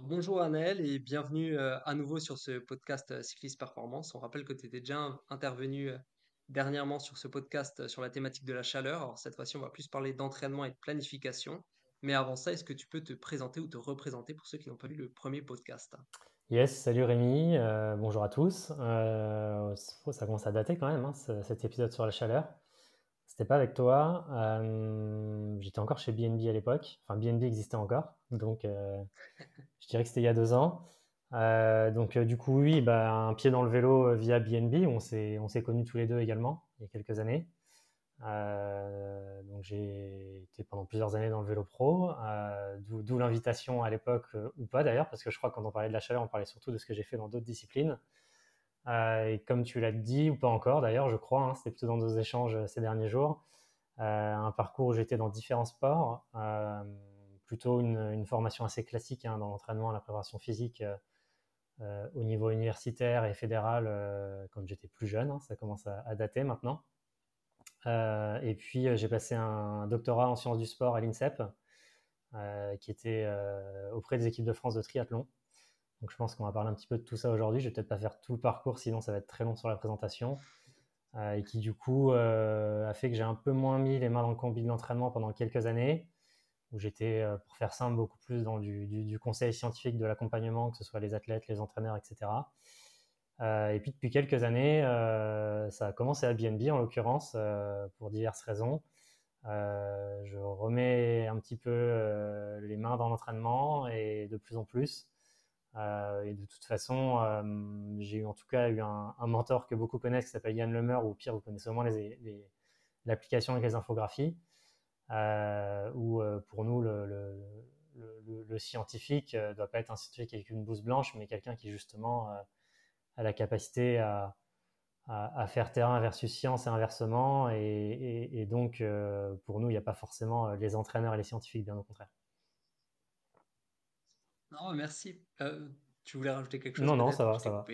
bonjour Anaël et bienvenue euh, à nouveau sur ce podcast euh, Cycliste Performance. On rappelle que tu étais déjà intervenu euh, dernièrement sur ce podcast sur la thématique de la chaleur. Alors cette fois-ci, on va plus parler d'entraînement et de planification. Mais avant ça, est-ce que tu peux te présenter ou te représenter pour ceux qui n'ont pas lu le premier podcast? Yes, salut Rémi, bonjour à tous. ça commence à dater quand même, hein, cet épisode sur la chaleur. C'était pas avec toi. Euh, j'étais encore chez BNB à l'époque. Enfin, BNB existait encore. Donc, euh, je dirais que c'était il y a deux ans. Euh, donc, du coup, oui, bah, un pied dans le vélo via BNB. On s'est, on s'est connus tous les deux également il y a quelques années. donc, j'ai été pendant plusieurs années dans le vélo pro. d'où, l'invitation à l'époque, ou pas d'ailleurs, parce que je crois que quand on parlait de la chaleur, on parlait surtout de ce que j'ai fait dans d'autres disciplines. Euh, et comme tu l'as dit, ou pas encore d'ailleurs, je crois, hein, c'était plutôt dans nos échanges euh, ces derniers jours, euh, un parcours où j'étais dans différents sports, plutôt une, formation assez classique hein, dans l'entraînement, la préparation physique au niveau universitaire et fédéral quand j'étais plus jeune, hein, ça commence à, dater maintenant. et puis j'ai passé un doctorat en sciences du sport à l'INSEP, qui était auprès des équipes de France de triathlon. Donc je pense qu'on va parler un petit peu de tout ça aujourd'hui. Je vais peut-être pas faire tout le parcours, sinon ça va être très long sur la présentation. Euh, et qui du coup euh, a fait que j'ai un peu moins mis les mains dans le combi de l'entraînement pendant quelques années, où j'étais, euh, pour faire simple, beaucoup plus dans du, conseil scientifique, de l'accompagnement, que ce soit les athlètes, les entraîneurs, etc. et puis depuis quelques années, ça a commencé à BNB en l'occurrence, pour diverses raisons. je remets un petit peu les mains dans l'entraînement et de plus en plus. Euh, et de toute façon, euh, j'ai eu en tout cas eu un, mentor que beaucoup connaissent qui s'appelle Yann Lemer, ou pire, vous connaissez au moins l'application avec les infographies, euh, où pour nous, le, scientifique ne doit pas être un scientifique avec une blouse blanche, mais quelqu'un qui justement a la capacité à, à, faire terrain versus science et inversement. Et, et donc, pour nous, il n'y a pas forcément les entraîneurs et les scientifiques, bien au contraire. Non, merci. Euh, tu voulais rajouter quelque chose Non, non, ça va, ça va.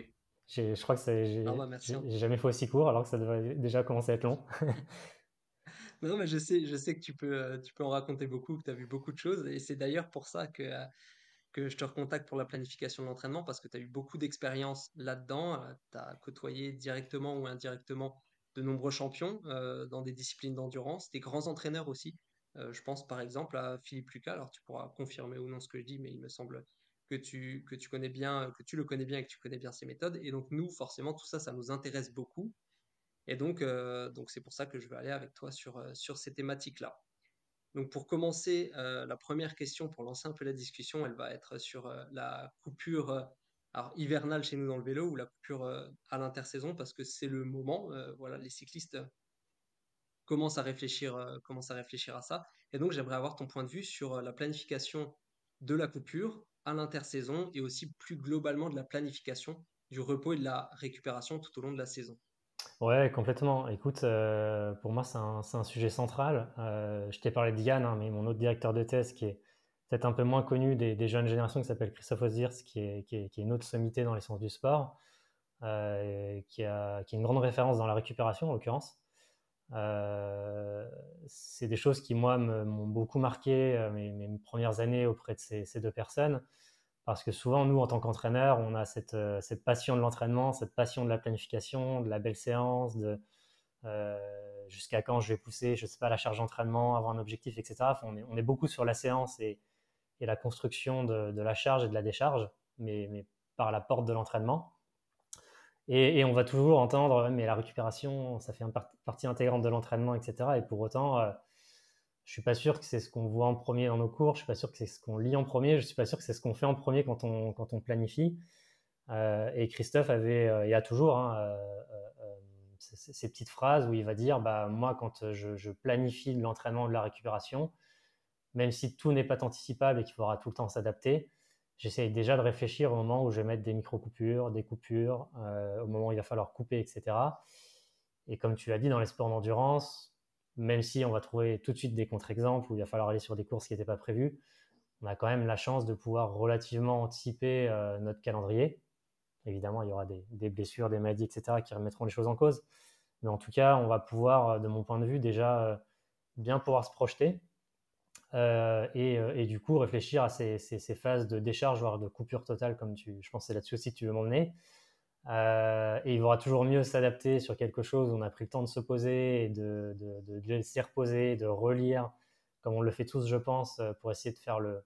Je crois que j'ai bah, j'ai jamais fait aussi court alors que ça devrait déjà commencer à être long. non, mais je sais, je sais que tu peux, euh, tu peux en raconter beaucoup, que tu as vu beaucoup de choses. Et c'est d'ailleurs pour ça que, euh, que je te recontacte pour la planification de l'entraînement parce que tu as eu beaucoup d'expérience là-dedans. tu as côtoyé directement ou indirectement de nombreux champions dans des disciplines d'endurance, des grands entraîneurs aussi. Euh, je pense par exemple à Philippe Lucas, alors tu pourras confirmer ou non ce que je dis, mais il me semble que tu, connais bien, que tu le connais bien et que tu connais bien ses méthodes. Et donc nous, forcément, tout ça, ça nous intéresse beaucoup. Et donc, euh, c'est pour ça que je vais aller avec toi sur, euh, sur ces thématiques-là. Donc pour commencer, la première question, pour lancer un peu la discussion, elle va être sur la coupure hivernale chez nous dans le vélo ou la coupure à l'intersaison, parce que c'est le moment. voilà, les cyclistes commence à réfléchir, euh, commence à réfléchir à ça. Et donc, j'aimerais avoir ton point de vue sur euh, la planification de la coupure à l'intersaison et aussi plus globalement de la planification du repos et de la récupération tout au long de la saison. Ouais, complètement. Écoute, euh, pour moi, c'est un, un, sujet central. je t'ai parlé de Yann, hein, mais mon autre directeur de thèse, qui est peut-être un peu moins connu des, jeunes générations, qui s'appelle Christophe Ozirs, qui est, qui, est, une autre sommité dans les sciences du sport, qui, a, qui est une grande référence dans la récupération, en l'occurrence. Euh, c'est des choses qui, moi, m'ont beaucoup marqué euh, mes, premières années auprès de ces, deux personnes. Parce que souvent, nous, en tant qu'entraîneurs, on a cette, euh, cette passion de l'entraînement, cette passion de la planification, de la belle séance, de jusqu'à quand je vais pousser, je sais pas, la charge d'entraînement, avoir un objectif, etc. on, est, beaucoup sur la séance et, et la construction de, la charge et de la décharge, mais par la porte de l'entraînement. Et, on va toujours entendre, mais la récupération, ça fait une partie intégrante de l'entraînement, etc. Et pour autant, euh, je suis pas sûr que c'est ce qu'on voit en premier dans nos cours, je suis pas sûr que c'est ce qu'on lit en premier, je suis pas sûr que c'est ce qu'on fait en premier quand on, quand on planifie. Euh, et Christophe avait, euh, il y a toujours, hein, ces, petites phrases où il va dire, bah, moi, quand je, je planifie l'entraînement de la récupération, même si tout n'est pas anticipable et qu'il faudra tout le temps s'adapter, j'essaye déjà de réfléchir au moment où je vais mettre des micro-coupures, des coupures, euh, au moment où il va falloir couper, etc. Et comme tu l'as dit, dans les sports d'endurance, même si on va trouver tout de suite des contre-exemples où il va falloir aller sur des courses qui n'étaient pas prévues, on a quand même la chance de pouvoir relativement anticiper euh, notre calendrier. Évidemment, il y aura des, blessures, des maladies, etc., qui remettront les choses en cause. Mais en tout cas, on va pouvoir, euh, de mon point de vue, déjà bien pouvoir se projeter et, du coup réfléchir à ces, phases de décharge, voire de coupure totale, comme tu, je pense c'est là-dessus aussi que tu veux m'emmener. et il vaudra toujours mieux s'adapter sur quelque chose où on a pris le temps de se poser de, de, reposer, de relire, comme on le fait tous, je pense, pour essayer de faire le,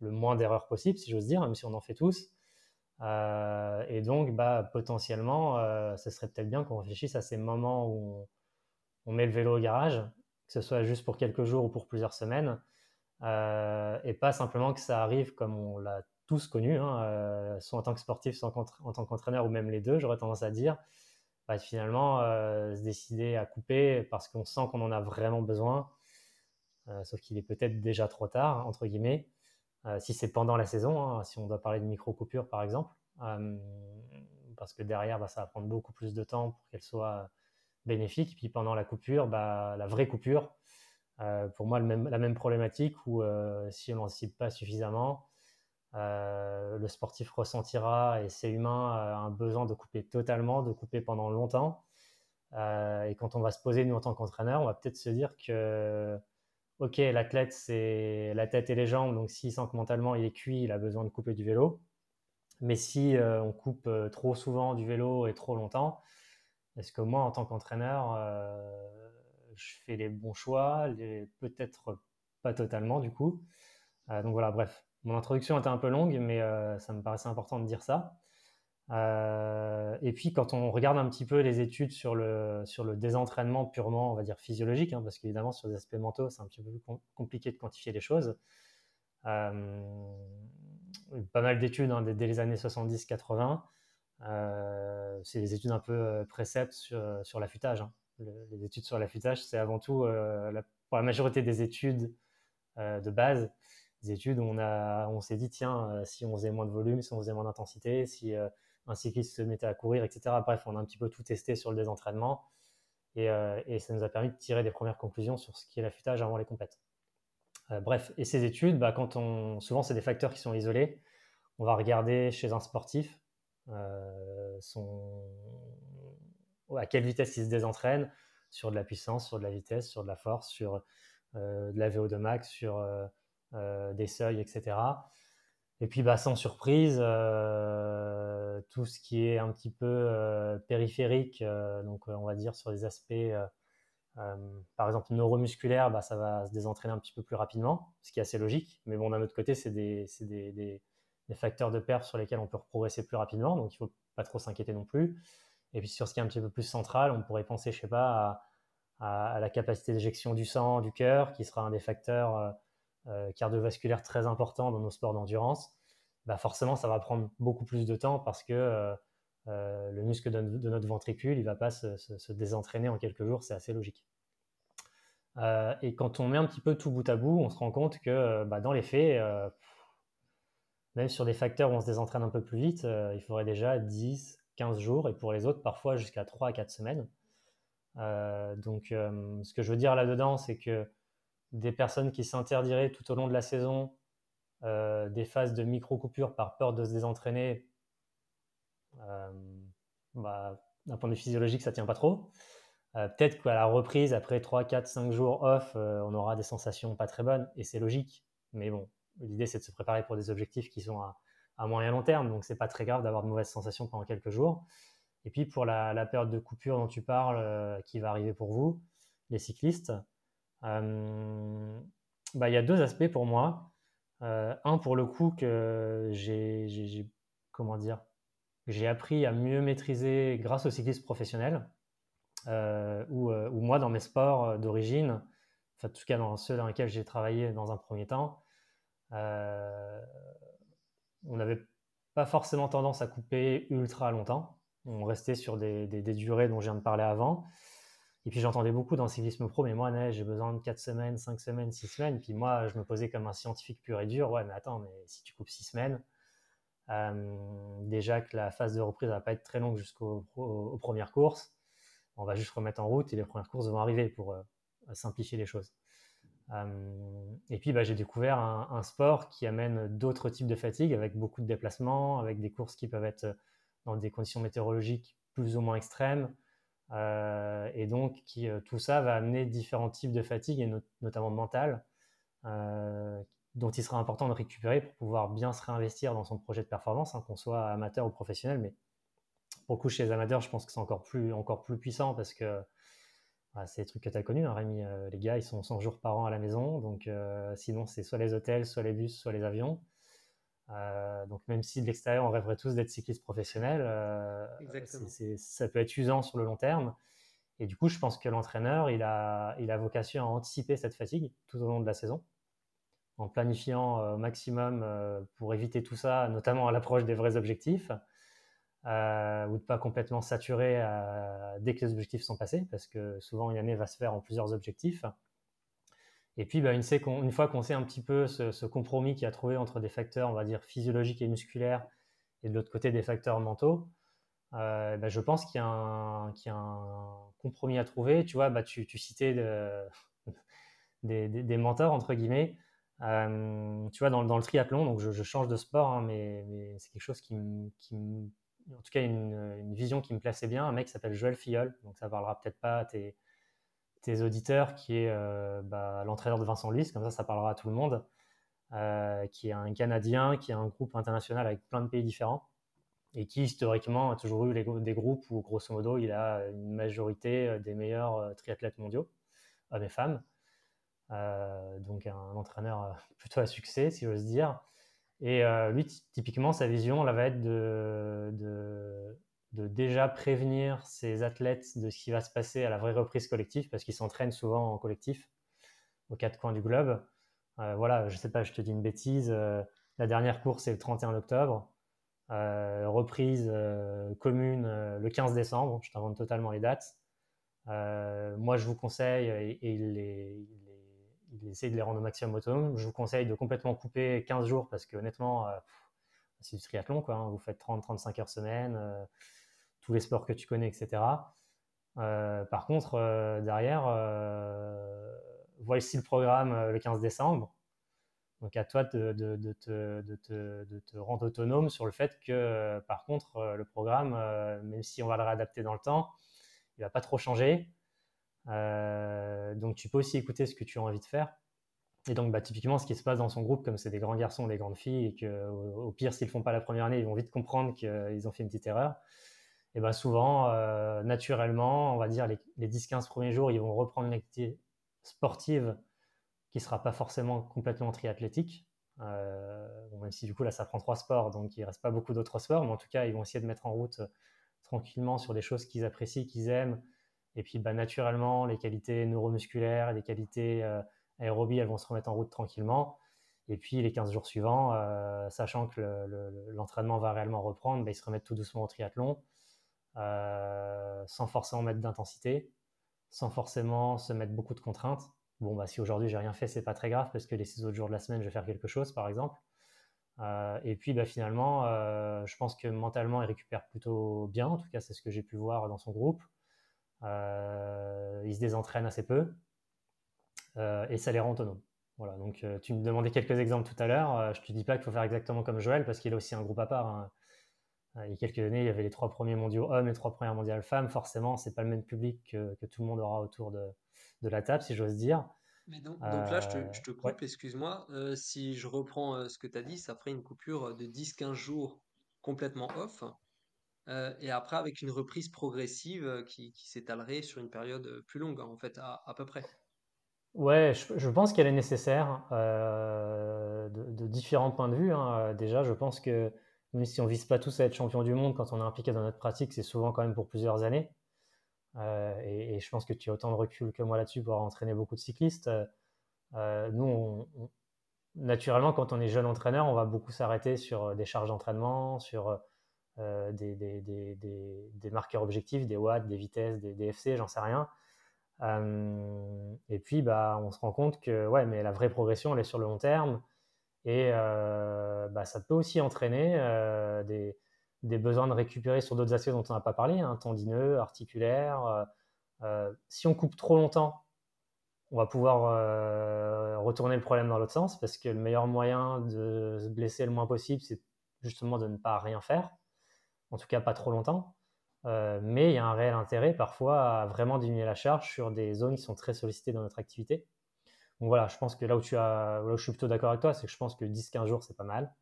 moins d'erreurs possible, si j'ose dire, même si on en fait tous. Euh, et donc, bah, potentiellement, euh, ce serait peut-être bien qu'on réfléchisse à ces moments où on, met le vélo au garage, que ce soit juste pour quelques jours ou pour plusieurs semaines, euh, et pas simplement que ça arrive comme on l'a tous connu, hein, soit en tant que sportif, soit en, tant qu'entraîneur, ou même les deux, j'aurais tendance à dire, bah, finalement, se décider à couper parce qu'on sent qu'on en a vraiment besoin, sauf qu'il est peut-être déjà trop tard, entre guillemets. Euh, si c'est pendant la saison, hein, si on doit parler de micro-coupure par exemple, euh, parce que derrière, bah, ça va prendre beaucoup plus de temps pour qu'elle soit bénéfique. Puis pendant la coupure, bah, la vraie coupure, euh, pour moi, la même problématique où si on n'anticipe pas suffisamment, le sportif ressentira, et c'est humain, un besoin de couper totalement, de couper pendant longtemps. et quand on va se poser, nous, en tant qu'entraîneur, on va peut-être se dire que ok, l'athlète, c'est la tête et les jambes, donc s'il sent que mentalement il est cuit, il a besoin de couper du vélo. Mais si euh, on coupe euh, trop souvent du vélo et trop longtemps, est-ce que moi, en tant qu'entraîneur, euh, je fais les bons choix Peut-être pas totalement, du coup. donc voilà, bref. Mon introduction était un peu longue, mais ça me paraissait important de dire ça. Euh, et puis, quand on regarde un petit peu les études sur le, sur le désentraînement purement, on va dire, physiologique, hein, parce qu'évidemment, sur les aspects mentaux, c'est un petit peu plus compliqué de quantifier les choses. Euh, pas mal d'études hein, dès, les années 70-80. Euh, c'est des études un peu préceptes sur, sur l'affûtage. Hein. Les études sur l'affûtage, c'est avant tout, pour la majorité des études de base, des études où on, on s'est dit, tiens, si on faisait moins de volume, si on faisait moins d'intensité, si un cycliste se mettait à courir, etc. Bref, on a un petit peu tout testé sur le désentraînement et, euh, ça nous a permis de tirer des premières conclusions sur ce qui est l'affûtage avant les compètes. Euh, bref, et ces études, bah, quand on, souvent c'est des facteurs qui sont isolés. On va regarder chez un sportif euh, son, à quelle vitesse il se désentraîne, sur de la puissance, sur de la vitesse, sur de la force, sur de la VO2 max, sur des seuils, etc. Et puis, bah, sans surprise, euh, tout ce qui est un petit peu euh, périphérique, euh, donc on va dire sur des aspects, par exemple neuromusculaires, bah, ça va se désentraîner un petit peu plus rapidement, ce qui est assez logique. Mais bon, d'un autre côté, c'est des, facteurs de perf sur lesquels on peut progresser plus rapidement, donc il ne faut pas trop s'inquiéter non plus. Et puis sur ce qui est un petit peu plus central, on pourrait penser, je sais pas, à, la capacité d'éjection du sang, du cœur, qui sera un des facteurs euh, cardiovasculaire très important dans nos sports d'endurance, bah forcément, ça va prendre beaucoup plus de temps parce que euh, euh, le muscle de, notre ventricule, il ne va pas se, désentraîner en quelques jours, c'est assez logique. et quand on met un petit peu tout bout à bout, on se rend compte que bah, dans les faits, même sur des facteurs où on se désentraîne un peu plus vite, il faudrait déjà 10, 15 jours, et pour les autres, parfois jusqu'à 3 à 4 semaines. donc, ce que je veux dire là-dedans, c'est que des personnes qui s'interdiraient tout au long de la saison euh, des phases de micro-coupure par peur de se désentraîner, euh, bah, d'un point de vue physiologique, ça tient pas trop. Euh, peut-être qu'à la reprise, après 3, 4, 5 jours off, on aura des sensations pas très bonnes, et c'est logique. Mais bon, l'idée, c'est de se préparer pour des objectifs qui sont à, moyen long terme, donc c'est pas très grave d'avoir de mauvaises sensations pendant quelques jours. Et puis pour la, période de coupure dont tu parles, qui va arriver pour vous, les cyclistes, euh, bah, il y a deux aspects pour moi. Euh, un pour le coup que j'ai comment dire j'ai appris à mieux maîtriser grâce au cyclisme professionnel euh, ou, moi dans mes sports d'origine, en tout cas dans ceux dans lesquels j'ai travaillé dans un premier temps, on n'avait pas forcément tendance à couper ultra longtemps. On restait sur des, durées dont je viens de parler avant. Et puis j'entendais beaucoup dans le cyclisme pro, mais moi, j'ai besoin de 4 semaines, 5 semaines, 6 semaines. Puis moi, je me posais comme un scientifique pur et dur. Ouais, mais attends, mais si tu coupes 6 semaines, euh, déjà que la phase de reprise va pas être très longue jusqu'aux premières courses, on va juste remettre en route et les premières courses vont arriver pour euh, simplifier les choses. Euh, et puis bah, j'ai découvert un, sport qui amène d'autres types de fatigue avec beaucoup de déplacements, avec des courses qui peuvent être dans des conditions météorologiques plus ou moins extrêmes. Euh, et donc, euh, tout ça va amener différents types de fatigue, et notamment mentale. dont il sera important de récupérer pour pouvoir bien se réinvestir dans son projet de performance, hein, qu'on soit amateur ou professionnel. Mais pour le coup, chez les amateurs, je pense que c'est encore plus, encore plus puissant parce que bah, c'est des trucs que tu as connus, hein, Rémi. les gars, ils sont 100 jours par an à la maison. Donc, sinon, c'est soit les hôtels, soit les bus, soit les avions. Euh, donc même si de l'extérieur on rêverait tous d'être cycliste professionnel, euh, ça peut être usant sur le long terme. Et du coup, je pense que l'entraîneur, il a, il a vocation à anticiper cette fatigue tout au long de la saison, en planifiant euh, au maximum pour éviter tout ça, notamment à l'approche des vrais objectifs, ou de pas complètement saturer dès que les objectifs sont passés, parce que souvent une année va se faire en plusieurs objectifs. Et puis, bah, une, fois qu'on sait un petit peu ce, compromis qu'il a trouvé entre des facteurs, on va dire, physiologiques et musculaires, et de l'autre côté des facteurs mentaux, euh, bah, je pense qu'il y, a un compromis à trouver. Tu vois, bah, tu, citais des, mentors, entre guillemets. Euh, tu vois, dans, le triathlon, donc je, change de sport, hein, mais, c'est quelque chose qui, en tout cas, une, vision qui me plaçait bien. Un mec qui s'appelle Joël Filleul, donc ça parlera peut-être pas à tes, auditeurs, qui est euh, bah, l'entraîneur de Vincent Luis, comme ça, ça parlera à tout le monde, euh, qui est un Canadien, qui a un groupe international avec plein de pays différents, et qui historiquement a toujours eu des groupes où, grosso modo, il a une majorité euh, des meilleurs triathlètes mondiaux, hommes et femmes. donc un entraîneur plutôt à succès, si j'ose dire. Et lui, typiquement, sa vision, là, va être de, déjà prévenir ces athlètes de ce qui va se passer à la vraie reprise collective, parce qu'ils s'entraînent souvent en collectif, aux quatre coins du globe. Euh, voilà, je sais pas, je te dis une bêtise. Euh, la dernière course est le 31 octobre. Euh, reprise commune le 15 décembre. Je t'invente totalement les dates. moi, je vous conseille, et, il, essaie de les rendre au maximum autonomes, je vous conseille de complètement couper 15 jours parce que honnêtement, c'est du triathlon. Quoi, hein. Vous faites 30-35 heures semaine tous les sports que tu connais, etc. Euh, par contre, euh, derrière, euh, voici le programme le 15 décembre. Donc à toi de, te, de, te, rendre autonome sur le fait que, par contre, le programme, même si on va le réadapter dans le temps, il va pas trop changer. Donc tu peux aussi écouter ce que tu as envie de faire. Et donc, bah, typiquement, ce qui se passe dans son groupe, comme c'est des grands garçons, des grandes filles, et qu'au au pire, s'ils font pas la première année, ils vont vite comprendre qu'ils ont fait une petite erreur et ben souvent, euh, naturellement, on va dire les, 10-15 premiers jours, ils vont reprendre une activité sportive qui ne sera pas forcément complètement triathlétique. Euh, même si du coup là ça prend trois sports, donc il ne reste pas beaucoup d'autres sports, mais en tout cas ils vont essayer de mettre en route euh, tranquillement sur des choses qu'ils apprécient, qu'ils aiment. Et puis bah, naturellement, les qualités neuromusculaires, les qualités aérobies, elles vont se remettre en route tranquillement. Et puis les 15 jours suivants, sachant que l'entraînement va réellement reprendre, bah, ils se remettent tout doucement au triathlon. Euh, sans forcément mettre d'intensité, sans forcément se mettre beaucoup de contraintes. Bon, bah, si aujourd'hui j'ai rien fait, c'est pas très grave parce que les six autres jours de la semaine, je vais faire quelque chose, par exemple. Euh, et puis bah, finalement, euh, je pense que mentalement, il récupère plutôt bien. En tout cas, c'est ce que j'ai pu voir dans son groupe. Il se désentraîne assez peu et ça les rend autonomes. Voilà, donc tu me demandais quelques exemples tout à l'heure. je te dis pas qu'il faut faire exactement comme Joël parce qu'il a aussi un groupe à part. Hein. Euh, il y a quelques années, il y avait les trois premiers mondiaux hommes et trois premières mondiales femmes. Forcément, c'est pas le même public que, tout le monde aura autour de, la table, si j'ose dire. Mais donc, là, je te, euh, coupe, excuse-moi. Euh, si je reprends ce que tu as dit, ça ferait une coupure de 10-15 jours complètement off. Et après, avec une reprise progressive qui, s'étalerait sur une période plus longue, en fait, à, peu près. Ouais, je, pense qu'elle est nécessaire de, différents points de vue. Hein. Déjà, je pense que même si on vise pas tous à être champion du monde, quand on est impliqué dans notre pratique, c'est souvent quand même pour plusieurs années. Et, je pense que tu as autant de recul que moi là-dessus pour entraîner beaucoup de cyclistes. Euh, nous, naturellement, quand on est jeune entraîneur, on va beaucoup s'arrêter sur des charges d'entraînement, sur des, des, des, des, marqueurs objectifs, des watts, des vitesses, des, FC, j'en sais rien. et puis, bah, on se rend compte que ouais, mais la vraie progression, elle est sur le long terme. Et euh, bah, ça peut aussi entraîner euh, des, des, besoins de récupérer sur d'autres aspects dont on n'a pas parlé, hein, tendineux, articulaires. Euh, si on coupe trop longtemps, on va pouvoir retourner le problème dans l'autre sens parce que le meilleur moyen de se blesser le moins possible, c'est justement de ne pas rien faire, en tout cas pas trop longtemps. mais il y a un réel intérêt parfois à vraiment diminuer la charge sur des zones qui sont très sollicitées dans notre activité voilà, je pense que là où, tu as, je suis plutôt d'accord avec toi, c'est que je pense que 10-15 jours, c'est pas mal.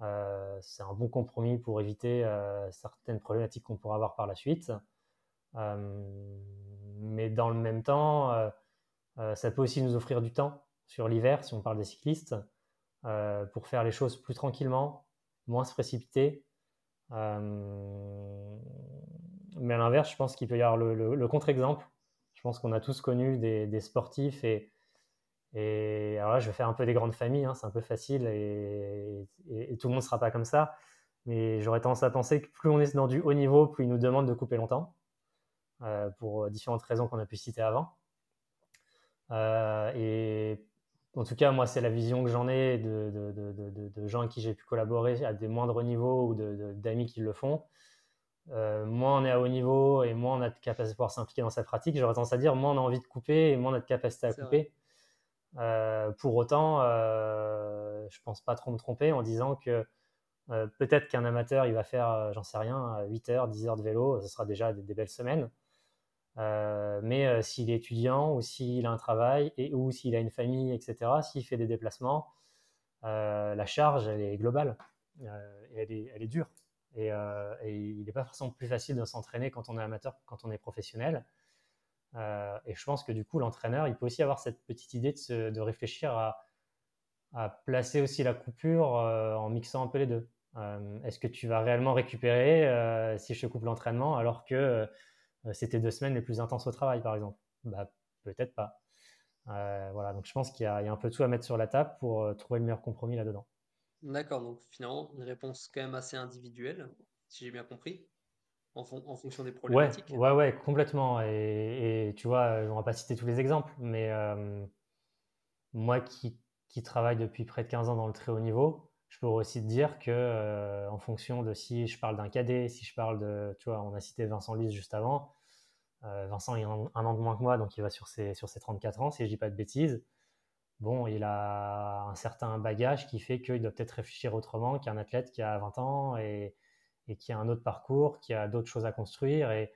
Euh, c'est un bon compromis pour éviter euh, certaines problématiques qu'on pourra avoir par la suite. Euh, mais dans le même temps, ça peut aussi nous offrir du temps sur l'hiver, si on parle des cyclistes, pour faire les choses plus tranquillement, moins se précipiter. Mais à l'inverse, je pense qu'il peut y avoir le, contre-exemple. Je pense qu'on a tous connu des, sportifs et, alors là, je vais faire un peu des grandes familles, hein, c'est un peu facile et, tout le monde ne sera pas comme ça. Mais j'aurais tendance à penser que plus on est dans du haut niveau, plus ils nous demandent de couper longtemps, euh, pour différentes raisons qu'on a pu citer avant. Euh, en tout cas, moi, c'est la vision que j'en ai de, de, gens avec qui j'ai pu collaborer à des moindres niveaux ou d'amis qui le font. Euh, moins on est à haut niveau et moins on a de capacité à pouvoir s'impliquer dans sa pratique, j'aurais tendance à dire moins on a envie de couper et moins on a de capacité à couper. Euh, pour autant, euh, je pense pas trop me tromper en disant que euh, peut-être qu'un amateur, il va faire, j'en sais rien, 8 heures, 10 heures de vélo, ce sera déjà des, belles semaines. Mais s'il est étudiant ou s'il a un travail et, ou s'il a une famille, etc., s'il fait des déplacements, la charge, elle est globale. et elle, est, elle est dure. Et, il n'est pas forcément plus facile de s'entraîner quand on est amateur que quand on est professionnel. Euh, et je pense que du coup, l'entraîneur, il peut aussi avoir cette petite idée de, de réfléchir à, à, placer aussi la coupure euh, en mixant un peu les deux. Euh, est-ce que tu vas réellement récupérer si je te coupe l'entraînement alors que c'était deux semaines les plus intenses au travail, par exemple bah, Peut-être pas. voilà, donc je pense qu'il y, y, a un peu tout à mettre sur la table pour trouver le meilleur compromis là-dedans. D'accord, donc finalement, une réponse quand même assez individuelle, si j'ai bien compris en, fonction des problématiques. Ouais, ouais, complètement. Et, tu vois, on va pas citer tous les exemples, mais euh, moi qui, qui, travaille depuis près de 15 ans dans le très haut niveau, je peux aussi te dire que euh, en fonction de si je parle d'un cadet, si je parle de, tu vois, on a cité Vincent Lys juste avant. Euh, Vincent, il a un, an de moins que moi, donc il va sur ses, sur ses 34 ans, si je dis pas de bêtises. Bon, il a un certain bagage qui fait qu'il doit peut-être réfléchir autrement qu'un athlète qui a 20 ans et, qui a un autre parcours, qui a d'autres choses à construire. Et,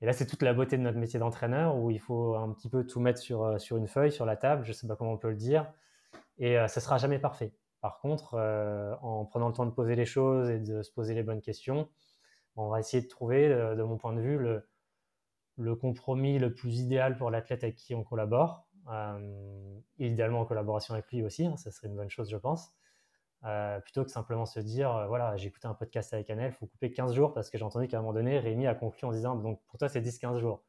là, c'est toute la beauté de notre métier d'entraîneur où il faut un petit peu tout mettre sur, euh, sur une feuille, sur la table, je ne sais pas comment on peut le dire, et euh, ça ne sera jamais parfait. Par contre, en prenant le temps de poser les choses et de se poser les bonnes questions, on va essayer de trouver, de mon point de vue, le, le compromis le plus idéal pour l'athlète avec qui on collabore, idéalement en collaboration avec lui aussi, hein, ça serait une bonne chose, je pense. Euh, plutôt que simplement se dire, euh, voilà, j'ai écouté un podcast avec Annel, il faut couper 15 jours parce que j'ai entendu qu'à un moment donné, Rémi a conclu en disant, donc pour toi, c'est 10-15 jours.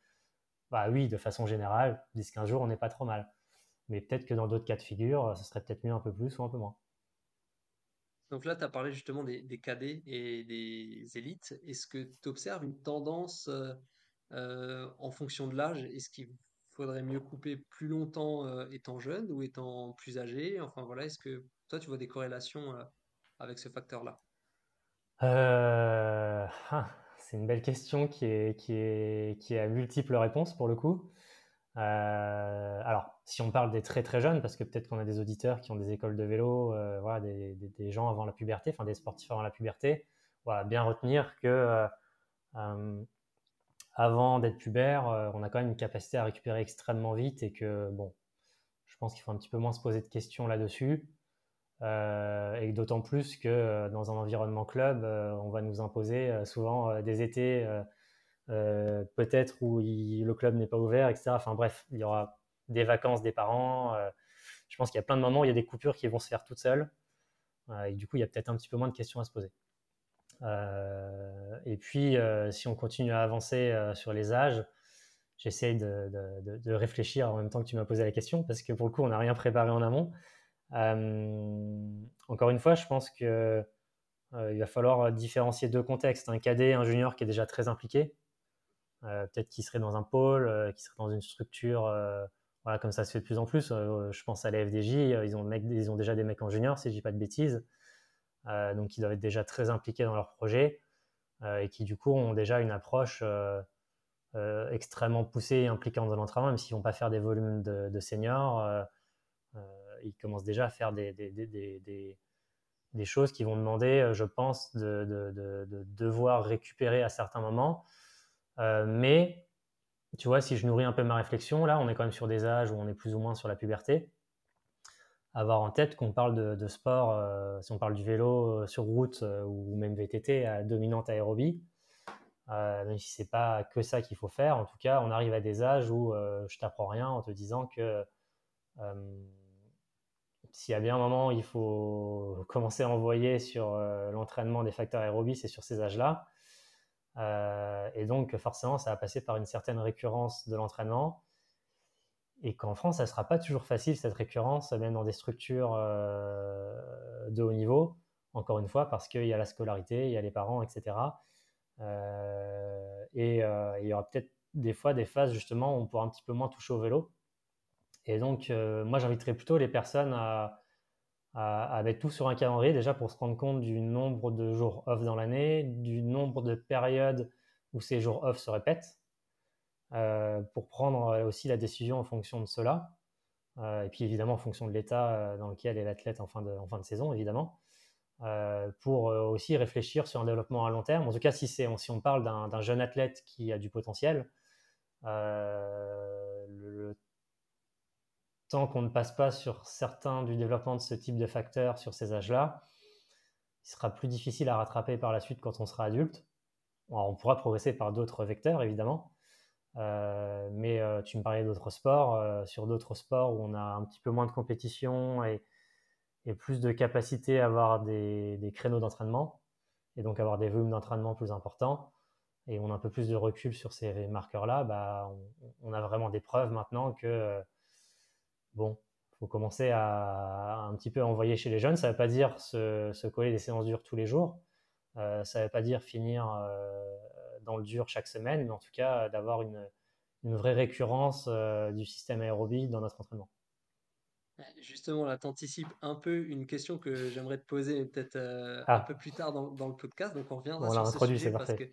Bah oui, de façon générale, 10-15 jours, on n'est pas trop mal. Mais peut-être que dans d'autres cas de figure, ce serait peut-être mieux un peu plus ou un peu moins. Donc là, tu as parlé justement des, cadets et des élites. Est-ce que tu observes une tendance euh, en fonction de l'âge Est-ce qu'il faudrait mieux couper plus longtemps étant jeune ou étant plus âgé? Enfin voilà, est-ce que toi, tu vois des corrélations euh, avec ce facteur-là? Euh, ah, C'est une belle question qui est, qui, est, qui est à multiples réponses pour le coup. Euh, alors, si on parle des très très jeunes, parce que peut-être qu'on a des auditeurs qui ont des écoles de vélo, voilà, des, des, gens avant la puberté, enfin des sportifs avant la puberté, voilà, bien retenir que avant d'être pubère, on a quand même une capacité à récupérer extrêmement vite et que, bon, je pense qu'il faut un petit peu moins se poser de questions là-dessus. Euh, et d'autant plus que euh, dans un environnement club, euh, on va nous imposer souvent des étés peut-être où le club n'est pas ouvert, etc. Enfin bref, il y aura des vacances des parents. je pense qu'il y a plein de moments où il y a des coupures qui vont se faire toutes seules. et du coup, il y a peut-être un petit peu moins de questions à se poser. Et puis, si on continue à avancer sur les âges, j'essaye de, réfléchir en même temps que tu m'as posé la question, parce que pour le coup, on n'a rien préparé en amont. Euh, encore une fois, je pense qu'il euh, va falloir différencier deux contextes. Un cadet, un junior qui est déjà très impliqué, euh, peut-être qu'il serait dans un pôle, qui serait dans une structure, voilà, comme ça se fait de plus en plus. je pense à la FDJ, ils ont, ils ont déjà des mecs en junior, si je dis pas de bêtises, donc ils doivent être déjà très impliqués dans leur projet et qui du coup ont déjà une approche extrêmement poussée et impliquante dans l'entraînement, même s'ils vont pas faire des volumes de, seniors ils commencent déjà à faire des, choses qui vont demander, euh, je pense, de, de, de, devoir récupérer à certains moments. Euh, mais tu vois, si je nourris un peu ma réflexion, là, on est quand même sur des âges où on est plus ou moins sur la puberté. Avoir en tête qu'on parle de, sport, euh, si on parle du vélo euh, sur route euh, ou même VTT à dominante aérobie, même si c'est pas que ça qu'il faut faire, en tout cas, on arrive à des âges où je t'apprends rien en te disant que s'il y a bien un moment il faut commencer à envoyer sur l'entraînement des facteurs aérobies, c'est sur ces âges-là. Et donc, forcément, ça va passer par une certaine récurrence de l'entraînement. Et qu'en France, ça ne sera pas toujours facile, cette récurrence, même dans des structures euh, de haut niveau, encore une fois, parce qu'il y a la scolarité, il y a les parents, etc. Euh, et il y aura peut-être des fois des phases, justement, où on pourra un petit peu moins toucher au vélo. Et donc, moi, j'inviterais plutôt les personnes à, à, mettre tout sur un calendrier déjà pour se rendre compte du nombre de jours off dans l'année, du nombre de périodes où ces jours off se répètent, euh, pour prendre aussi la décision en fonction de cela, euh, et puis évidemment en fonction de l'état euh, dans lequel est l'athlète en, fin de, saison, évidemment, pour aussi réfléchir sur un développement à long terme. En tout cas, si, on parle d'un jeune athlète qui a du potentiel, le tant qu'on ne passe pas sur certains du développement de ce type de facteurs sur ces âges-là, il sera plus difficile à rattraper par la suite quand on sera adulte. on pourra progresser par d'autres vecteurs, évidemment. Euh, mais euh, tu me parlais d'autres sports. Euh, sur d'autres sports où on a un petit peu moins de compétition et, plus de capacité à avoir des, créneaux d'entraînement et donc avoir des volumes d'entraînement plus importants et on a un peu plus de recul sur ces marqueurs-là, bah, on, a vraiment des preuves maintenant que bon, il faut commencer à, un petit peu envoyer chez les jeunes. Ça ne veut pas dire se, coller des séances dures tous les jours. Ça ne veut pas dire finir dans le dur chaque semaine, mais en tout cas d'avoir une, vraie récurrence euh, du système aérobie dans notre entraînement. Justement, là, tu anticipes un peu une question que j'aimerais te poser peut-être un ah. peu plus tard dans, le podcast. Donc, on reviendra sur ce sujet parce que,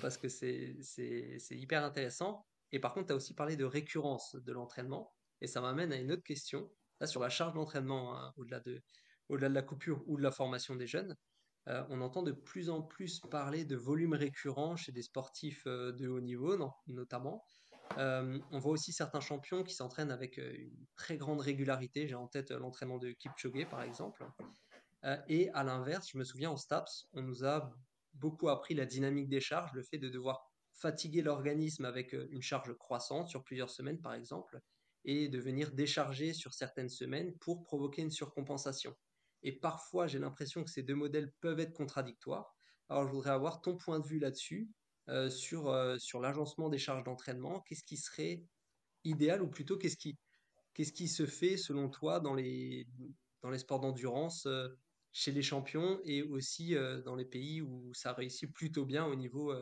parce que c'est hyper intéressant. Et par contre, tu as aussi parlé de récurrence de l'entraînement. Et ça m'amène à une autre question, là sur la charge d'entraînement, hein, au-delà de, au de la coupure ou de la formation des jeunes. Euh, on entend de plus en plus parler de volume récurrent chez des sportifs euh, de haut niveau, notamment. Euh, on voit aussi certains champions qui s'entraînent avec une très grande régularité. J'ai en tête l'entraînement de Kipchoge, par exemple. et à l'inverse, je me souviens en STAPS, on nous a beaucoup appris la dynamique des charges, le fait de devoir fatiguer l'organisme avec une charge croissante sur plusieurs semaines, par exemple, et de venir décharger sur certaines semaines pour provoquer une surcompensation. Et parfois, j'ai l'impression que ces deux modèles peuvent être contradictoires. Alors, je voudrais avoir ton point de vue là-dessus, euh, sur, euh, sur l'agencement des charges d'entraînement. Qu'est-ce qui serait idéal ou plutôt qu'est-ce qui, qu'est-ce qui se fait selon toi dans les, dans les sports d'endurance euh, chez les champions et aussi dans les pays où ça réussit plutôt bien au niveau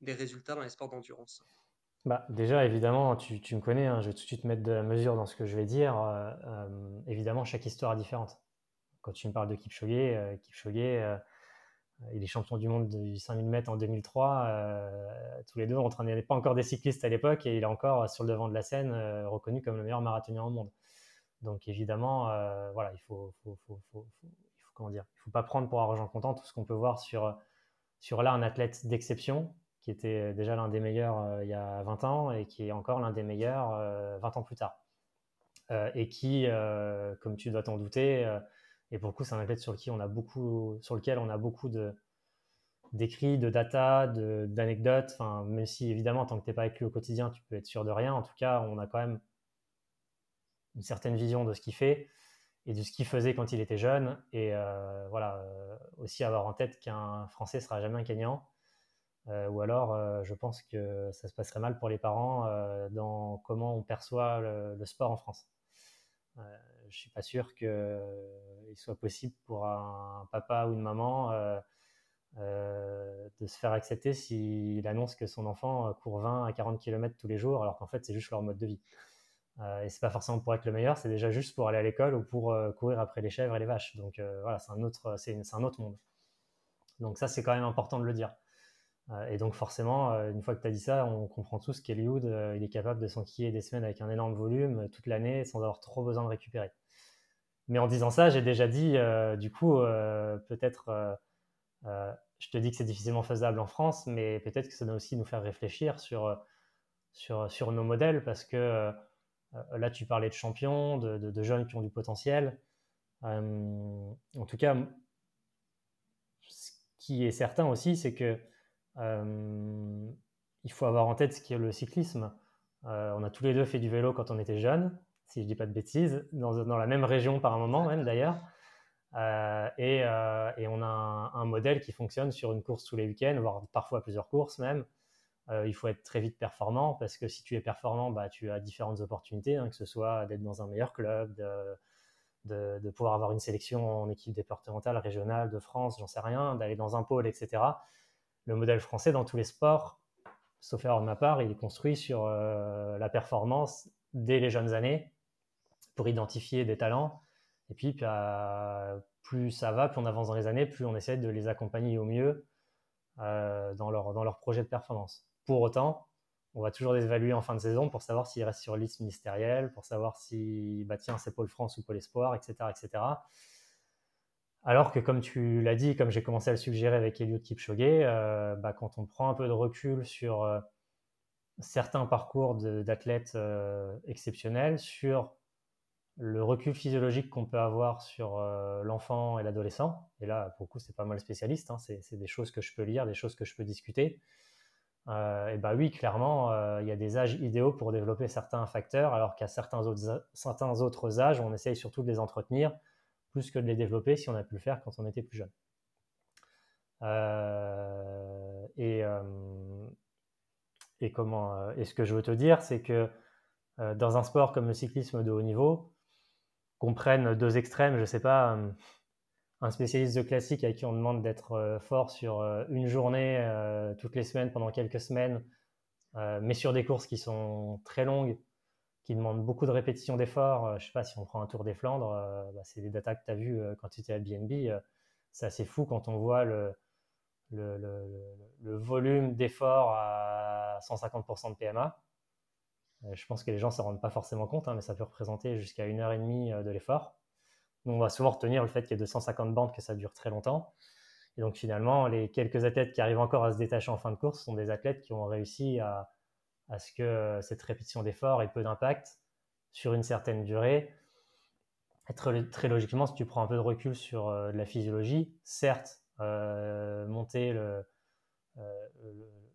des résultats dans les sports d'endurance? Bah, déjà, évidemment, tu, tu me connais, hein, je vais tout de suite mettre de la mesure dans ce que je vais dire. Évidemment, chaque histoire est différente. Quand tu me parles de Kipchoge, euh, Kipchoge euh, il est champion du monde du 5000 mètres en 2003. tous les deux, on n'était pas encore des cyclistes à l'époque et il est encore sur le devant de la scène reconnu comme le meilleur marathonien au monde. Donc évidemment, voilà, il faut, faut, faut, comment dire, il faut pas prendre pour argent comptant tout ce qu'on peut voir sur, sur là un athlète d'exception qui était déjà l'un des meilleurs euh, il y a 20 ans et qui est encore l'un des meilleurs 20 euh, ans plus tard. Euh, et qui, comme tu dois t'en douter, et pour le coup, c'est un athlète sur, lequel on a beaucoup, sur lequel on a beaucoup d'écrits, de data, d'anecdotes. Enfin, même si évidemment, tant que tu n'es pas avec lui au quotidien, tu peux être sûr de rien. En tout cas, on a quand même une certaine vision de ce qu'il fait et de ce qu'il faisait quand il était jeune. Et voilà, aussi avoir en tête qu'un Français sera jamais un Kenyan euh, ou alors, euh, je pense que ça se passerait mal pour les parents euh, dans comment on perçoit le, sport en France. Je ne suis pas sûr qu'il soit possible pour un papa ou une maman de se faire accepter s'il annonce que son enfant court 20 à 40 km tous les jours, alors qu'en fait, c'est juste leur mode de vie. et c'est pas forcément pour être le meilleur, c'est déjà juste pour aller à l'école ou pour courir après les chèvres et les vaches. Donc voilà, c'est un, c'est un autre monde. Donc ça, c'est quand même important de le dire. Euh, et donc forcément, euh, une fois que tu as dit ça, on comprend tous qu'Eliud, euh, il est capable de s'enquiller des semaines avec un énorme volume toute l'année sans avoir trop besoin de récupérer. Mais en disant ça, j'ai déjà dit, du coup, peut-être, je te dis que c'est difficilement faisable en France, mais peut-être que ça doit aussi nous faire réfléchir sur, sur, nos modèles parce que là, tu parlais de champions, de, jeunes qui ont du potentiel. en tout cas, ce qui est certain aussi, c'est que il faut avoir en tête ce qui est le cyclisme. on a tous les deux fait du vélo quand on était jeunes, si je dis pas de bêtises, dans, dans la même région par un moment même d'ailleurs. Euh, euh, et, on a un, modèle qui fonctionne sur une course tous les week-ends, voire parfois plusieurs courses même. Euh, il faut être très vite performant parce que si tu es performant, bah, tu as différentes opportunités, hein, que ce soit d'être dans un meilleur club, de, de, pouvoir avoir une sélection en équipe départementale, régionale, de France, j'en sais rien, d'aller dans un pôle, etc. Le modèle français dans tous les sports, sauf erreur de ma part, il est construit sur la performance dès les jeunes années pour identifier des talents et puis, plus ça va, plus on avance dans les années, plus on essaie de les accompagner au mieux euh, dans, leur, dans leur projet de performance. Pour autant, on va toujours les évaluer en fin de saison pour savoir s'ils restent sur liste ministérielle, pour savoir si, bah tiens, c'est Pôle France ou Pôle Espoir, etc., etc. Alors que, comme tu l'as dit, comme j'ai commencé à le suggérer avec Eliud Kipchoge, euh, bah, quand on prend un peu de recul sur euh, certains parcours d'athlètes exceptionnels, sur le recul physiologique qu'on peut avoir sur euh, l'enfant et l'adolescent, et là, pour le coup, c'est pas mal spécialiste, hein, c'est des choses que je peux lire, des choses que je peux discuter. Euh, et bah oui, clairement, euh, il y a des âges idéaux pour développer certains facteurs, alors qu'à certains autres, certains autres âges, on essaye surtout de les entretenir plus que de les développer si on a pu le faire quand on était plus jeune. et, et, comment, et ce que je veux te dire, c'est que dans un sport comme le cyclisme de haut niveau, qu'on prenne deux extrêmes, je ne sais pas, euh, un spécialiste de classique à qui on demande d'être euh, fort sur euh, une journée, toutes les semaines, pendant quelques semaines, mais sur des courses qui sont très longues, qui demandent beaucoup de répétitions d'efforts. je ne sais pas si on prend un Tour des Flandres, bah, c'est des datas que tu as vues quand tu étais à BNB. c'est assez fou quand on voit le, volume d'efforts à 150% de PMA. Euh, je pense que les gens ne s'en rendent pas forcément compte, hein, mais ça peut représenter jusqu'à une heure et demie euh, de l'effort. On va souvent retenir le fait qu'il y a 250 bandes, que ça dure très longtemps. Et donc finalement, les quelques athlètes qui arrivent encore à se détacher en fin de course sont des athlètes qui ont réussi à, ce que euh, cette répétition d'effort ait peu d'impact sur une certaine durée. très, très logiquement, si tu prends un peu de recul sur la physiologie, certes, monter le,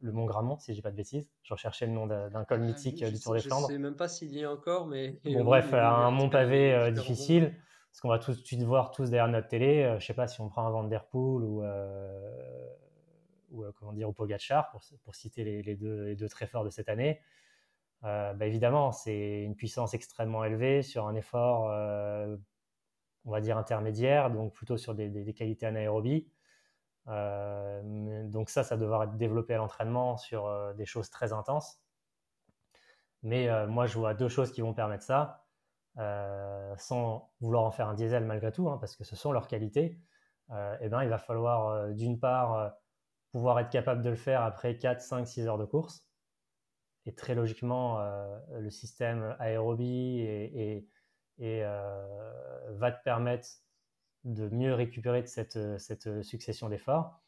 le Mont Gramont, si je dis pas de bêtises. Je recherchais le nom d'un col ah, mythique euh, du Tour des Flandres. Je sais même pas s'il y a encore, mais. Bon, bref, un mont pavé euh, difficile, parce qu'on va tout de suite voir tous derrière notre télé. Euh, je sais pas si on prend un Van Der Poel ou, ou comment dire, ou Pogacar, pour, citer les, deux, deux, très forts de cette année. bah évidemment, c'est une puissance extrêmement élevée sur un effort, on va dire, intermédiaire, donc plutôt sur des, qualités anaérobies. Euh, donc ça, ça devra être développé à l'entraînement sur euh, des choses très intenses. Mais euh, moi, je vois deux choses qui vont permettre ça, sans vouloir en faire un diesel malgré tout, hein, parce que ce sont leurs qualités. eh ben, il va falloir d'une part pouvoir être capable de le faire après 4, 5, 6 heures de course. Et très logiquement, le système aérobie et, et va te permettre de mieux récupérer de cette, euh, cette euh, succession d'efforts.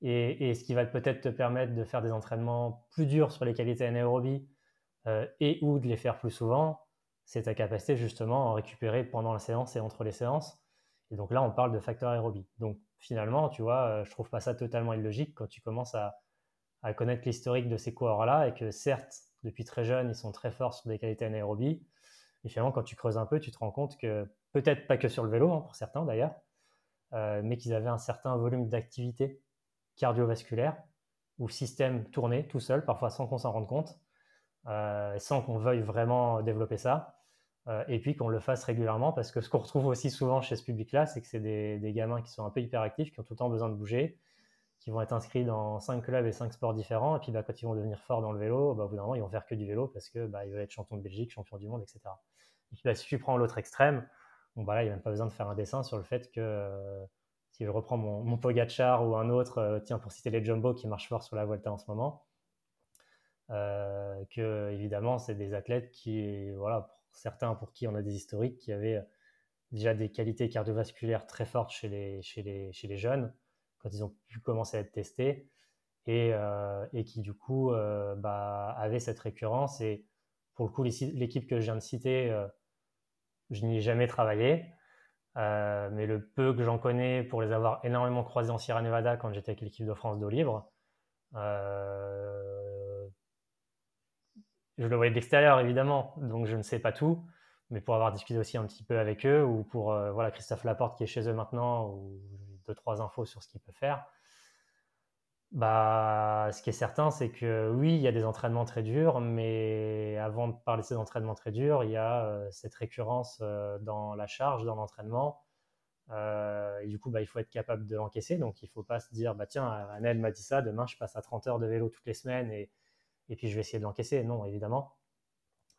Et, ce qui va peut-être te permettre de faire des entraînements plus durs sur les qualités anaérobies euh, et ou de les faire plus souvent, c'est ta capacité justement à récupérer pendant la séance et entre les séances. Et donc là, on parle de facteur aérobie. Donc finalement, tu vois, je trouve pas ça totalement illogique quand tu commences à, connaître l'historique de ces coureurs-là et que certes, depuis très jeune, ils sont très forts sur des qualités anaérobies. Et finalement, quand tu creuses un peu, tu te rends compte que peut-être pas que sur le vélo, hein, pour certains d'ailleurs, euh, mais qu'ils avaient un certain volume d'activité cardiovasculaire ou système tourné tout seul, parfois sans qu'on s'en rende compte, euh, sans qu'on veuille vraiment développer ça, euh, et puis qu'on le fasse régulièrement, parce que ce qu'on retrouve aussi souvent chez ce public-là, c'est que c'est des, gamins qui sont un peu hyperactifs, qui ont tout le temps besoin de bouger, qui vont être inscrits dans cinq clubs et cinq sports différents, et puis bah, quand ils vont devenir forts dans le vélo, bah, au bout d'un moment, ils vont faire que du vélo, parce que bah, ils veulent être champions de Belgique, champions du monde, etc. Et puis, bah, si tu prends l'autre extrême, Bon, bah il n'y a même pas besoin de faire un dessin sur le fait que euh, si je reprends mon, mon Pogachar ou un autre, euh, tiens, pour citer les Jumbo qui marchent fort sur la Volta en ce moment, euh, que évidemment, c'est des athlètes qui, voilà, certains pour qui on a des historiques, qui avaient déjà des qualités cardiovasculaires très fortes chez les, jeunes, quand ils ont pu commencer à être testés. et, et qui du coup bah, avait cette récurrence. Et pour le coup, l'équipe que je viens de citer, je n'y ai jamais travaillé. mais le peu que j'en connais, pour les avoir énormément croisés en Sierra Nevada quand j'étais avec l'équipe de France d'eau libre, je le voyais de l'extérieur évidemment, donc je ne sais pas tout, mais pour avoir discuté aussi un petit peu avec eux, ou pour euh, voilà Christophe Laporte qui est chez eux maintenant, ou deux trois infos sur ce qu'il peut faire. Bah, ce qui est certain, c'est que oui, il y a des entraînements très durs, mais avant de parler de ces entraînements très durs, il y a euh, cette récurrence euh, dans la charge, dans l'entraînement. et du coup, bah, il faut être capable de l'encaisser. Donc, il ne faut pas se dire, bah, tiens, Annelle m'a dit ça, demain je passe à 30 heures de vélo toutes les semaines et, et puis je vais essayer de l'encaisser. Non, évidemment.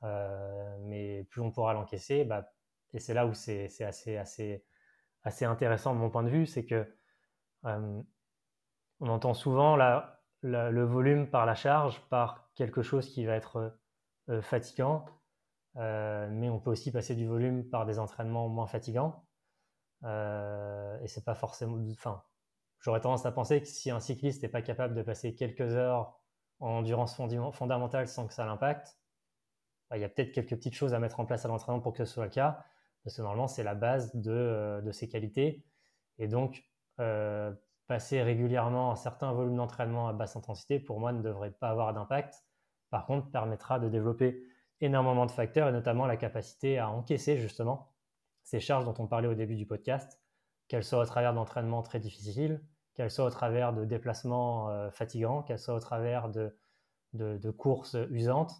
Euh, mais plus on pourra l'encaisser, bah, et c'est là où c'est assez, intéressant de mon point de vue, c'est que euh, on entend souvent le volume par la charge, par quelque chose qui va être euh, fatigant, mais on peut aussi passer du volume par des entraînements moins fatigants. et c'est pas forcément. Enfin, j'aurais tendance à penser que si un cycliste n'est pas capable de passer quelques heures en endurance fondamentale sans que ça l'impacte, bah, il y a peut-être quelques petites choses à mettre en place à l'entraînement pour que ce soit le cas, parce que normalement, c'est la base de, euh, de, ses qualités. Et donc, euh, passer régulièrement un certain volume d'entraînement à basse intensité, pour moi, ne devrait pas avoir d'impact. Par contre, permettra de développer énormément de facteurs, et notamment la capacité à encaisser justement ces charges dont on parlait au début du podcast, qu'elles soient au travers d'entraînements très difficiles, qu'elles soient au travers de déplacements euh, fatigants, qu'elles soient au travers de, de, courses usantes.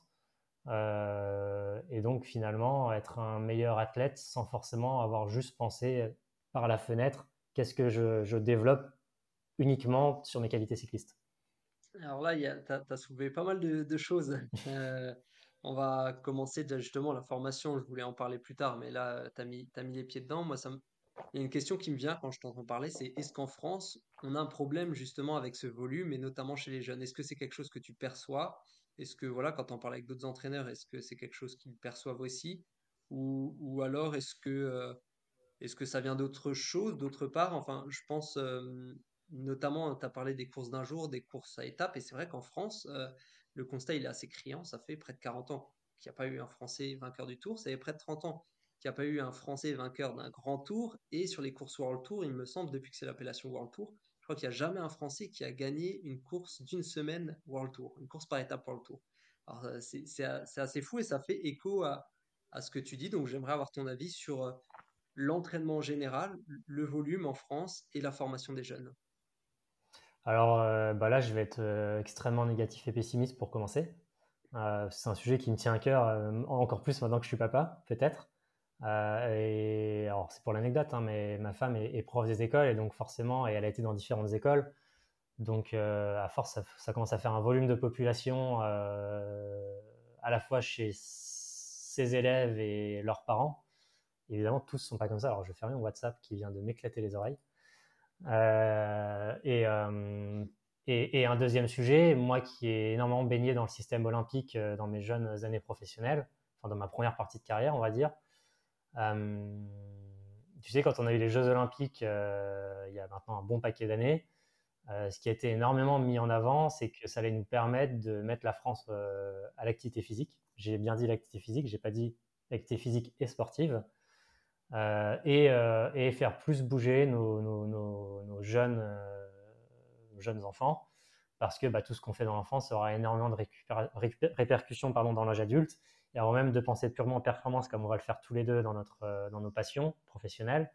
Euh, et donc finalement être un meilleur athlète sans forcément avoir juste pensé par la fenêtre qu'est-ce que je, développe uniquement sur mes qualités cyclistes. Alors là, tu as, soulevé pas mal de, choses. Euh, on va commencer déjà justement la formation, je voulais en parler plus tard, mais là, tu as as mis les pieds dedans. Moi, ça me, il y a une question qui me vient quand je t'entends parler, c'est est-ce qu'en France, on a un problème justement avec ce volume, et notamment chez les jeunes? Est-ce que c'est quelque chose que tu perçois? Est-ce que, voilà, quand on parle avec d'autres entraîneurs, est-ce que c'est quelque chose qu'ils perçoivent aussi? Ou, alors est-ce que, euh, est-ce que ça vient d'autre chose, d'autre part? Enfin, je pense euh, notamment, tu as parlé des courses d'un jour, des courses à étapes, et c'est vrai qu'en France, euh, le constat il est assez criant, ça fait près de 40 ans qu'il n'y a pas eu un Français vainqueur du Tour, ça fait près de 30 ans qu'il n'y a pas eu un Français vainqueur d'un grand tour. Et sur les courses World Tour, il me semble, depuis que c'est l'appellation World Tour, je crois qu'il n'y a jamais un Français qui a gagné une course d'une semaine World Tour, une course par étape World Tour. Alors, euh, c'est assez fou et ça fait écho à, ce que tu dis. Donc, j'aimerais avoir ton avis sur euh, l'entraînement général, le volume en France et la formation des jeunes. Alors euh, bah là, je vais être extrêmement négatif et pessimiste pour commencer. c'est un sujet qui me tient à cœur, encore plus maintenant que je suis papa, peut-être. Euh, alors, c'est pour l'anecdote, hein, mais ma femme est, prof des écoles et donc forcément, et elle a été dans différentes écoles. Donc, euh, à force, ça, commence à faire un volume de population euh, à la fois chez ses élèves et leurs parents. Évidemment, tous ne sont pas comme ça. Alors, je vais fermer mon WhatsApp qui vient de m'éclater les oreilles. Et, un deuxième sujet, moi qui ai énormément baigné dans le système olympique dans mes jeunes années professionnelles, enfin dans ma première partie de carrière, on va dire, tu sais, quand on a eu les Jeux Olympiques euh, il y a maintenant un bon paquet d'années, euh, ce qui a été énormément mis en avant, c'est que ça allait nous permettre de mettre la France à l'activité physique. J'ai bien dit l'activité physique, j'ai pas dit l'activité physique et sportive. et, faire plus bouger nos, jeunes, enfants, parce que bah, tout ce qu'on fait dans l'enfance aura énormément de répercussions dans l'âge adulte, et avant même de penser purement performance, comme on va le faire tous les deux dans, notre, euh, dans nos passions professionnelles,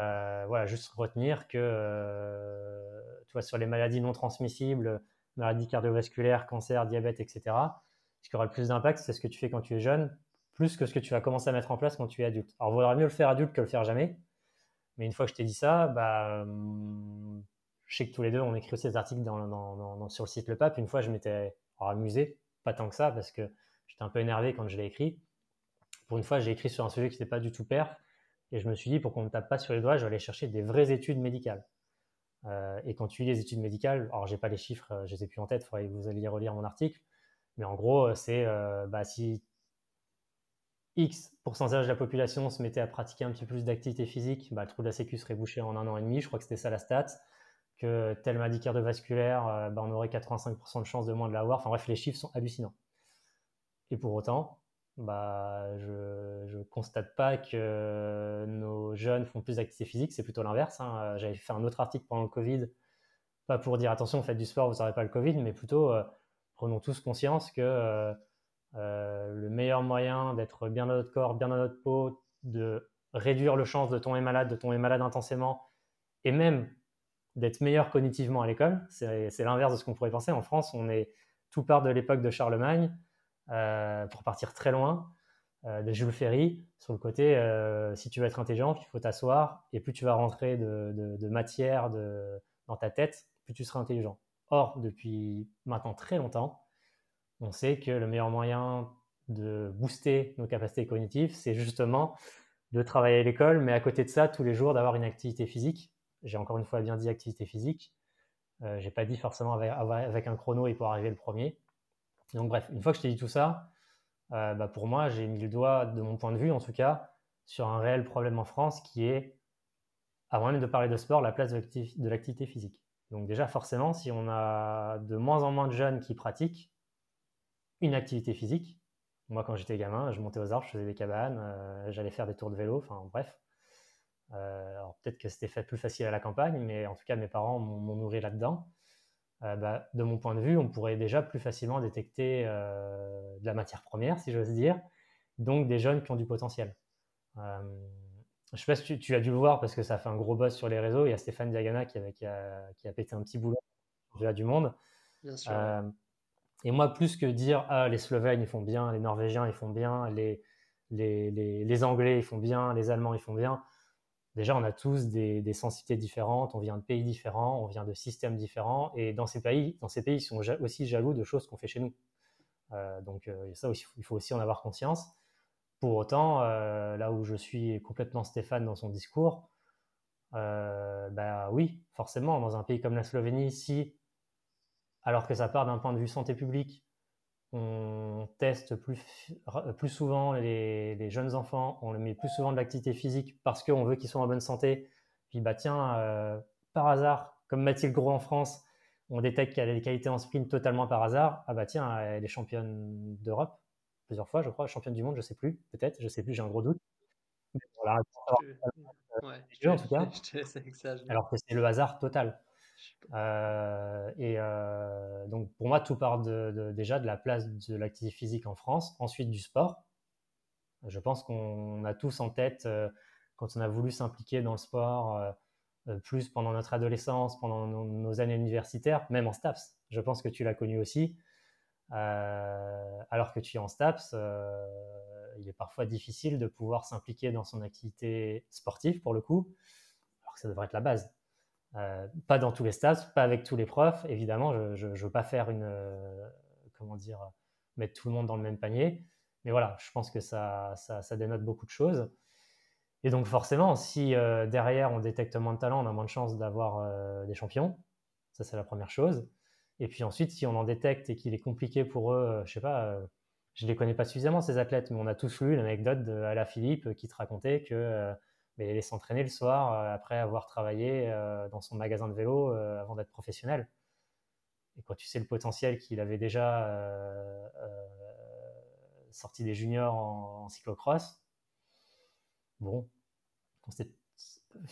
euh, voilà, juste retenir que euh, tu vois, sur les maladies non transmissibles, maladies cardiovasculaires, cancer, diabète, etc., ce qui aura le plus d'impact, c'est ce que tu fais quand tu es jeune, plus que ce que tu vas commencer à mettre en place quand tu es adulte. Alors, il vaudra mieux le faire adulte que le faire jamais. Mais une fois que je t'ai dit ça, bah, je sais que tous les deux, on écrit aussi des articles dans, dans, sur le site Le Pape. Une fois, je m'étais amusé, pas tant que ça, parce que J'étais un peu énervé quand je l'ai écrit. Pour une fois, j'ai écrit sur un sujet qui n'était pas du tout perf. Et je me suis dit, pour qu'on ne me tape pas sur les doigts, je vais aller chercher des vraies études médicales. Euh, et quand tu lis les études médicales, alors j'ai pas les chiffres, euh, je les ai plus en tête, il faudrait que vous alliez relire mon article. Mais en gros, euh, c'est bah, si X pourcentage de la population se mettait à pratiquer un petit peu plus d'activité physique, bah, le trou de la sécu serait bouché en un an et demi. Je crois que c'était ça la stat. que telle maladie cardiovasculaire, bah, on aurait 85% de chances de moins de l'avoir. Enfin bref, les chiffres sont hallucinants. Et pour autant, bah, je ne constate pas que nos jeunes font plus d'activité physique, c'est plutôt l'inverse. Hein. J'avais fait un autre article pendant le Covid, pas pour dire attention, faites du sport, vous n'aurez pas le Covid, mais plutôt euh, prenons tous conscience que euh, le meilleur moyen d'être bien dans notre corps, bien dans notre peau, de réduire le chance de tomber malade, de tomber malade intensément, et même d'être meilleur cognitivement à l'école. C'est l'inverse de ce qu'on pourrait penser. En France, on est tout part de l'époque de Charlemagne, euh, pour partir très loin, euh, de Jules Ferry, sur le côté, euh, si tu veux être intelligent, il faut t'asseoir, et plus tu vas rentrer de, matière dans ta tête, plus tu seras intelligent. Or, depuis maintenant très longtemps, on sait que le meilleur moyen de booster nos capacités cognitives, c'est justement de travailler à l'école, mais à côté de ça, tous les jours, d'avoir une activité physique. J'ai encore une fois bien dit activité physique. Euh, j'ai pas dit forcément avec, un chrono et pour arriver le premier. Donc bref, une fois que je t'ai dit tout ça, euh, bah, pour moi, j'ai mis le doigt, de mon point de vue en tout cas, sur un réel problème en France qui est, avant même de parler de sport, la place de l'activité physique. Donc déjà, forcément, si on a de moins en moins de jeunes qui pratiquent une activité physique, moi, quand j'étais gamin, je montais aux arbres, je faisais des cabanes, euh, j'allais faire des tours de vélo, enfin bref. Euh, alors peut-être que c'était fait plus facile à la campagne, mais en tout cas, mes parents m'ont nourri là-dedans. Euh, bah, de mon point de vue, on pourrait déjà plus facilement détecter de la matière première, si j'ose dire, donc des jeunes qui ont du potentiel. je ne sais pas si tu, as dû le voir parce que ça a fait un gros buzz sur les réseaux. Il y a Stéphane Diagana qui, qui, a, qui a, pété un petit boulot du monde. Bien sûr. Et moi, plus que dire ah, les Slovènes ils font bien, les Norvégiens ils font bien, les, les, les, Anglais ils font bien, les Allemands ils font bien, déjà on a tous des, des, sensibilités différentes, on vient de pays différents, on vient de systèmes différents, et dans ces pays, dans ces pays ils sont aussi jaloux de choses qu'on fait chez nous. Euh, donc euh, ça il faut aussi en avoir conscience. Pour autant, euh, là où je suis complètement Stéphane dans son discours, bah oui, forcément, dans un pays comme la Slovénie, si alors que ça part d'un point de vue santé publique. On teste plus, plus souvent les, jeunes enfants, on leur met plus souvent de l'activité physique parce qu'on veut qu'ils soient en bonne santé. Puis bah tiens, euh, par hasard, comme Mathilde Gros en France, on détecte qu'elle a des qualités en sprint totalement par hasard. Ah bah tiens, elle est championne d'Europe plusieurs fois, je crois, championne du monde, je sais plus, peut-être, je sais plus, j'ai un gros doute. Voilà, en tout cas. alors que c'est le hasard total. Euh, et euh, donc pour moi, tout part déjà de la place de l'activité physique en France, ensuite du sport. Je pense qu'on a tous en tête, euh, quand on a voulu s'impliquer dans le sport, plus pendant notre adolescence, pendant nos, années universitaires, même en STAPS. Je pense que tu l'as connu aussi. alors que tu es en STAPS, il est parfois difficile de pouvoir s'impliquer dans son activité sportive, pour le coup, alors que ça devrait être la base. Euh, pas dans tous les stades, pas avec tous les profs. Évidemment, je ne veux pas faire une. Euh, comment dire Mettre tout le monde dans le même panier. Mais voilà, je pense que ça, ça, dénote beaucoup de choses. Et donc, forcément, si euh, derrière on détecte moins de talent, on a moins de chances d'avoir des champions. Ça, c'est la première chose. Et puis ensuite, si on en détecte et qu'il est compliqué pour eux, je sais pas, je les connais pas suffisamment ces athlètes, mais on a tous lu l'anecdote d'Ala Philippe qui te racontait que mais aller s'entraîner le soir euh, après avoir travaillé euh, dans son magasin de vélo euh, avant d'être professionnel. Et quand tu sais le potentiel qu'il avait déjà sorti des juniors en, cyclocross, bon,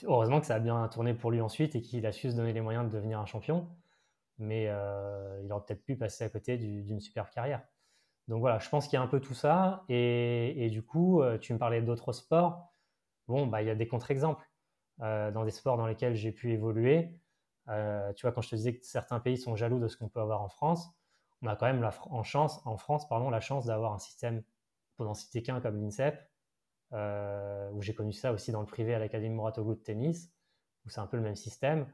heureusement que ça a bien tourné pour lui ensuite et qu'il a su se donner les moyens de devenir un champion, mais il aurait peut-être pu passer à côté d'une super carrière. Donc voilà, je pense qu'il y a un peu tout ça. Et du coup, tu me parlais d'autres sports bon, bah, il y a des contre-exemples euh, dans des sports dans lesquels j'ai pu évoluer. Euh, tu vois, quand je te disais que certains pays sont jaloux de ce qu'on peut avoir en France, on a quand même la, en, chance, en France pardon, la chance d'avoir un système, pour n'en citer qu'un comme l'INSEP, euh, où j'ai connu ça aussi dans le privé à l'Académie Mouratoglou de tennis, où c'est un peu le même système,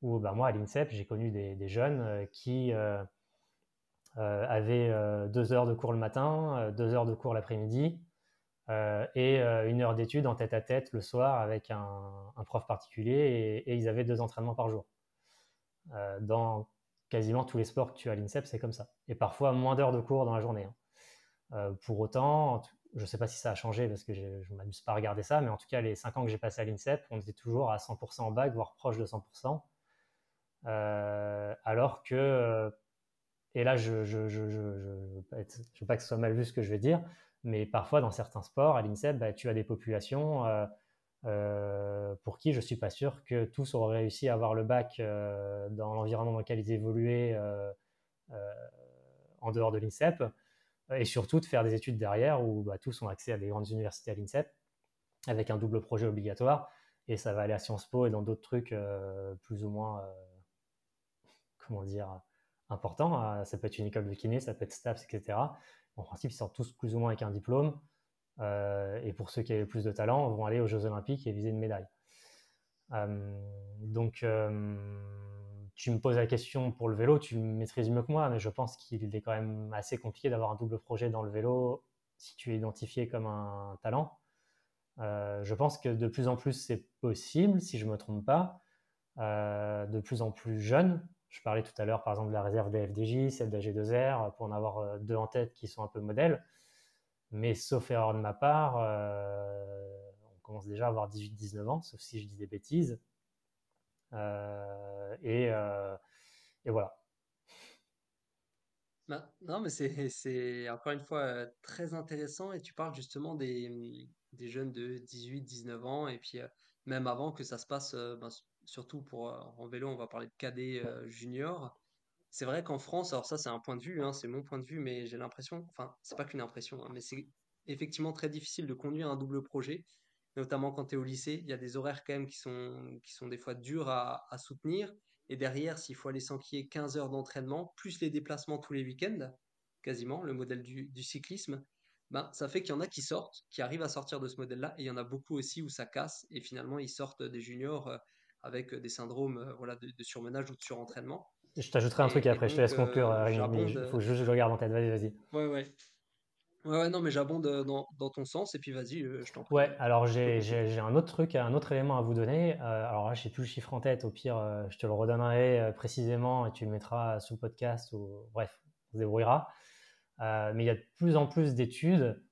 où bah, moi à l'INSEP, j'ai connu des, jeunes qui avaient deux heures de cours le matin, deux heures de cours l'après-midi, euh, et euh, une heure d'études en tête à tête le soir avec un, prof particulier et, ils avaient deux entraînements par jour. Euh, dans quasiment tous les sports que tu as à l'INSEP, c'est comme ça. Et parfois moins d'heures de cours dans la journée. Hein. pour autant, je ne sais pas si ça a changé parce que je ne m'amuse pas à regarder ça, mais en tout cas, les cinq ans que j'ai passé à l'INSEP, on était toujours à 100% en bac, voire proche de 100%. alors que, et là, je ne veux pas que ce soit mal vu ce que je vais dire, mais parfois dans certains sports, à l'INSEP, bah, tu as des populations pour qui je ne suis pas sûr que tous auraient réussi à avoir le bac dans l'environnement dans lequel ils évoluaient en dehors de l'INSEP, et surtout de faire des études derrière où bah, tous ont accès à des grandes universités à l'INSEP avec un double projet obligatoire, et ça va aller à Sciences Po et dans d'autres trucs plus ou moins, comment dire, importants. Ça peut être une école de kiné, ça peut être STAPS, etc. En principe, ils sortent tous plus ou moins avec un diplôme. et pour ceux qui avaient le plus de talent, vont aller aux Jeux Olympiques et viser une médaille. donc, tu me poses la question pour le vélo, tu maîtrises mieux que moi, mais je pense qu'il est quand même assez compliqué d'avoir un double projet dans le vélo si tu es identifié comme un talent. Euh, je pense que de plus en plus c'est possible, si je ne me trompe pas, euh, de plus en plus jeunes. Je parlais tout à l'heure par exemple de la réserve des FDJ, celle d'AG2R, pour en avoir euh, deux en tête qui sont un peu modèles. Mais sauf erreur de ma part, on commence déjà à avoir 18-19 ans, sauf si je dis des bêtises. Euh, et, euh, voilà. Bah, non, mais c'est encore une fois euh, très intéressant et tu parles justement des, des jeunes de 18-19 ans et puis même avant que ça se passe, ben, surtout pour en vélo, on va parler de cadet junior. C'est vrai qu'en France, alors ça c'est un point de vue, hein, c'est mon point de vue, mais j'ai l'impression, enfin c'est pas qu'une impression, hein, mais c'est effectivement très difficile de conduire un double projet notamment quand tu es au lycée. Il y a des horaires quand même qui sont, qui sont des fois durs à, soutenir. Et derrière, s'il faut aller s'enquiller 15 heures d'entraînement, plus les déplacements tous les week-ends, quasiment, le modèle du, cyclisme, ben, ça fait qu'il y en a qui sortent, qui arrivent à sortir de ce modèle-là, et il y en a beaucoup aussi où ça casse, et finalement ils sortent des juniors euh, avec des syndromes euh, voilà, de, surmenage ou de surentraînement. Je t'ajouterai un truc après, je te laisse conclure, euh, il faut juste que je regarde en tête, vas-y, vas-y. Ouais, ouais. Ouais, non, mais j'abonde euh, dans, dans, ton sens et puis vas-y, euh, je t'en prie. Ouais, alors j'ai un autre truc, un autre élément à vous donner. Euh, alors là, je sais plus le chiffre en tête, au pire, je te le redonnerai précisément et tu le mettras sous le podcast ou bref, on se débrouillera. mais il y a de plus en plus d'études.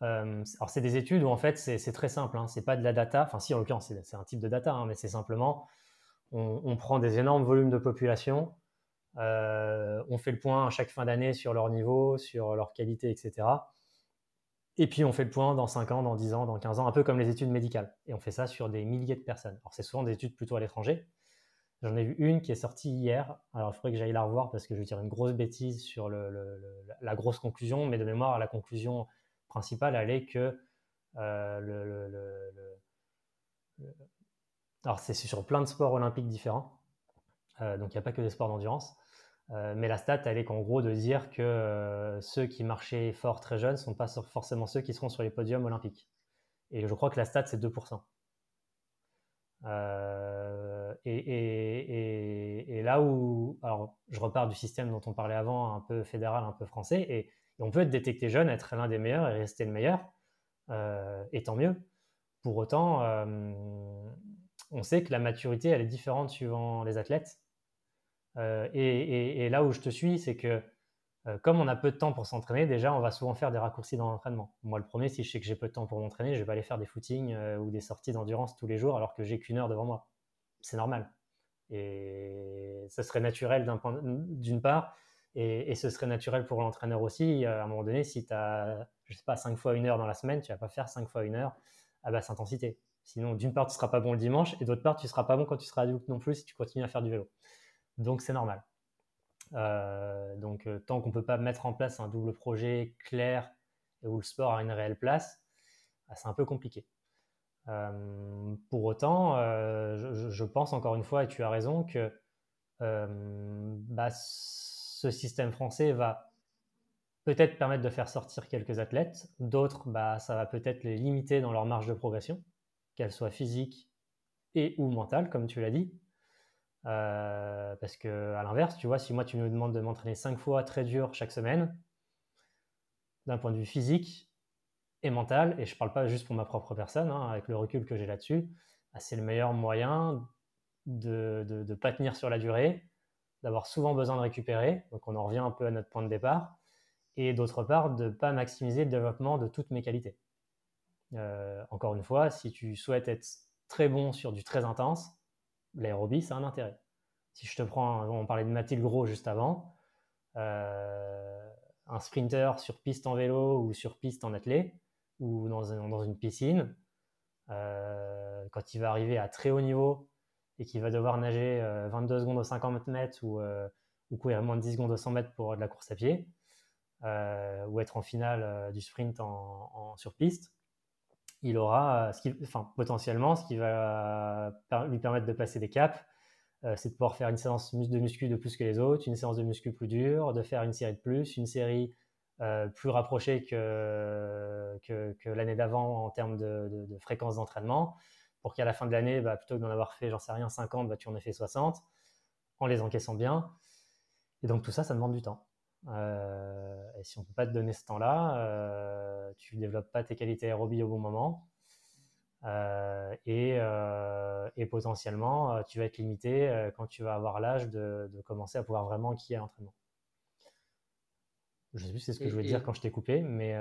Alors, c'est des études où en fait, c'est très simple, hein, c'est pas de la data, enfin, si en l'occurrence, c'est un type de data, hein, mais c'est simplement on, on, prend des énormes volumes de population euh, on fait le point à chaque fin d'année sur leur niveau, sur leur qualité, etc. Et puis on fait le point dans 5 ans, dans 10 ans, dans 15 ans, un peu comme les études médicales. Et on fait ça sur des milliers de personnes. Alors c'est souvent des études plutôt à l'étranger. J'en ai vu une qui est sortie hier. Alors il faudrait que j'aille la revoir parce que je vais dire une grosse bêtise sur la grosse conclusion, mais de mémoire, la conclusion principale, elle est que euh, le, alors c'est sur plein de sports olympiques différents. Euh, donc il n'y a pas que des sports d'endurance. Euh, mais la stat, elle est qu'en gros de dire que euh, ceux qui marchaient fort très jeunes ne sont pas forcément ceux qui seront sur les podiums olympiques. Et je crois que la stat, c'est 2%. et, là où, alors je repars du système dont on parlait avant, un peu fédéral, un peu français, et, on peut être détecté jeune, être l'un des meilleurs et rester le meilleur, et tant mieux. Pour autant, on sait que la maturité, elle est différente suivant les athlètes. Euh, et, là où je te suis, c'est que euh, comme on a peu de temps pour s'entraîner, déjà, on va souvent faire des raccourcis dans l'entraînement. Moi, le premier, si je sais que j'ai peu de temps pour m'entraîner, je vais aller faire des footings euh, ou des sorties d'endurance tous les jours alors que j'ai qu'une heure devant moi. C'est normal. Et ce serait naturel d'une part, et, ce serait naturel pour l'entraîneur aussi. À un moment donné, si tu as, je sais pas, 5 fois une heure dans la semaine, tu vas pas faire 5 fois une heure à basse intensité. Sinon, d'une part, tu ne seras pas bon le dimanche, et d'autre part, tu ne seras pas bon quand tu seras adulte non plus si tu continues à faire du vélo. Donc c'est normal. Euh, donc euh, tant qu'on ne peut pas mettre en place un double projet clair et où le sport a une réelle place, bah, c'est un peu compliqué. Euh, pour autant, je, pense encore une fois, et tu as raison, que bah, ce système français va peut-être permettre de faire sortir quelques athlètes, d'autres, bah, ça va peut-être les limiter dans leur marge de progression, qu'elle soit physique et ou mentale, comme tu l'as dit. Euh, parce que à l'inverse, tu vois, si moi tu me demandes de m'entraîner cinq fois très dur chaque semaine, d'un point de vue physique et mental, et je ne parle pas juste pour ma propre personne, hein, avec le recul que j'ai là-dessus, bah, c'est le meilleur moyen de ne pas tenir sur la durée, d'avoir souvent besoin de récupérer, donc on en revient un peu à notre point de départ, et d'autre part, de ne pas maximiser le développement de toutes mes qualités. Euh, encore une fois, si tu souhaites être très bon sur du très intense, l'aérobie, a un intérêt. Si je te prends, on parlait de Mathilde Gros juste avant, un sprinter sur piste en vélo ou sur piste en athlée ou dans, dans une piscine, quand il va arriver à très haut niveau et qu'il va devoir nager 22 secondes au 50 mètres ou, ou courir moins de 10 secondes au 100 mètres pour de la course à pied, euh, ou être en finale euh, du sprint en, sur piste, il aura, euh, qui, potentiellement, ce qui va lui permettre de passer des caps, c'est de pouvoir faire une séance de muscu de plus que les autres, une séance de muscu plus dure, de faire une série de plus, une série plus rapprochée que, l'année d'avant en termes de, fréquence d'entraînement, pour qu'à la fin de l'année, bah, plutôt que d'en avoir fait, j'en sais rien, 50, bah, tu en aies fait 60, en les encaissant bien. Et donc tout ça, ça demande du temps. Euh, et si on ne peut pas te donner ce temps-là, euh, tu ne développes pas tes qualités aérobie au bon moment. Euh, et, et, potentiellement, tu vas être limité quand tu vas avoir l'âge de, commencer à pouvoir vraiment enquiller à l'entraînement. Je sais plus c'est ce que je voulais dire quand je t'ai coupé, mais,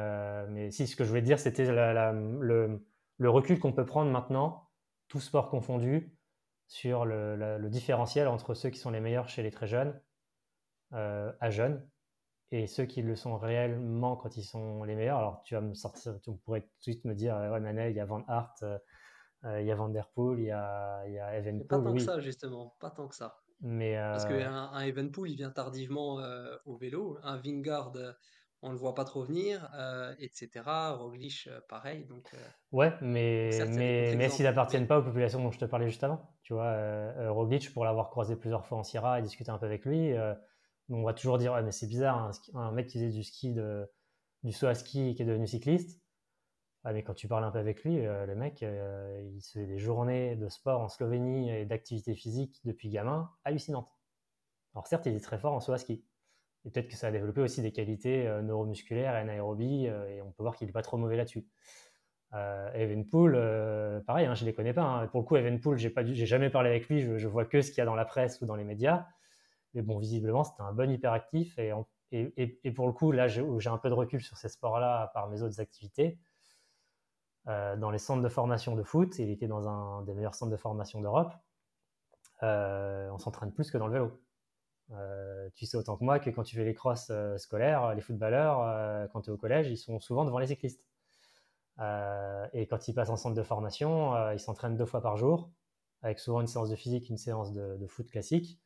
mais si ce que je voulais dire, c'était le, le, recul qu'on peut prendre maintenant, tout sport confondu, sur le, le, différentiel entre ceux qui sont les meilleurs chez les très jeunes à jeunes et ceux qui le sont réellement quand ils sont les meilleurs. Alors, tu vas me sortir, tu pourrais tout de suite me dire, ouais, Manel, il y a Van Hart, euh, euh, il y a Van Der Poel, il y a, il y a Evenpool. Pas tant que ça, justement, pas tant que ça. Mais Parce qu'un un Evenpool, il vient tardivement euh, au vélo. Un Vingard, on ne le voit pas trop venir, etc. Roglic, pareil. Donc, ouais, mais, mais, mais s'ils n'appartiennent pas aux populations dont je te parlais juste avant. Tu vois, Roglic, pour l'avoir croisé plusieurs fois en Sierra et discuté un peu avec lui, on va toujours dire, mais c'est bizarre, un, mec qui faisait du ski, de, du saut à ski et qui est devenu cycliste. Ah, mais quand tu parles un peu avec lui, euh, le mec, euh, il se fait des journées de sport en Slovénie et d'activité physique depuis gamin hallucinantes. Alors certes, il est très fort en saut à ski. Et peut-être que ça a développé aussi des qualités euh, neuromusculaires et anaérobie, et on peut voir qu'il n'est pas trop mauvais là-dessus. Evenpool, pareil, hein, je ne les connais pas. Hein. Pour le coup, Evenpool, j'ai pas, j'ai jamais parlé avec lui, je, je vois que ce qu'il y a dans la presse ou dans les médias. Mais bon, visiblement, c'était un bon hyperactif. Et, pour le coup, là où j'ai un peu de recul sur ces sports-là par mes autres activités, euh, dans les centres de formation de foot, il était dans un des meilleurs centres de formation d'Europe, euh, on s'entraîne plus que dans le vélo. Euh, tu sais autant que moi que quand tu fais les crosses scolaires, les footballeurs, quand tu es au collège, ils sont souvent devant les cyclistes. et quand ils passent en centre de formation, ils s'entraînent deux fois par jour, avec souvent une séance de physique, une séance de, foot classique.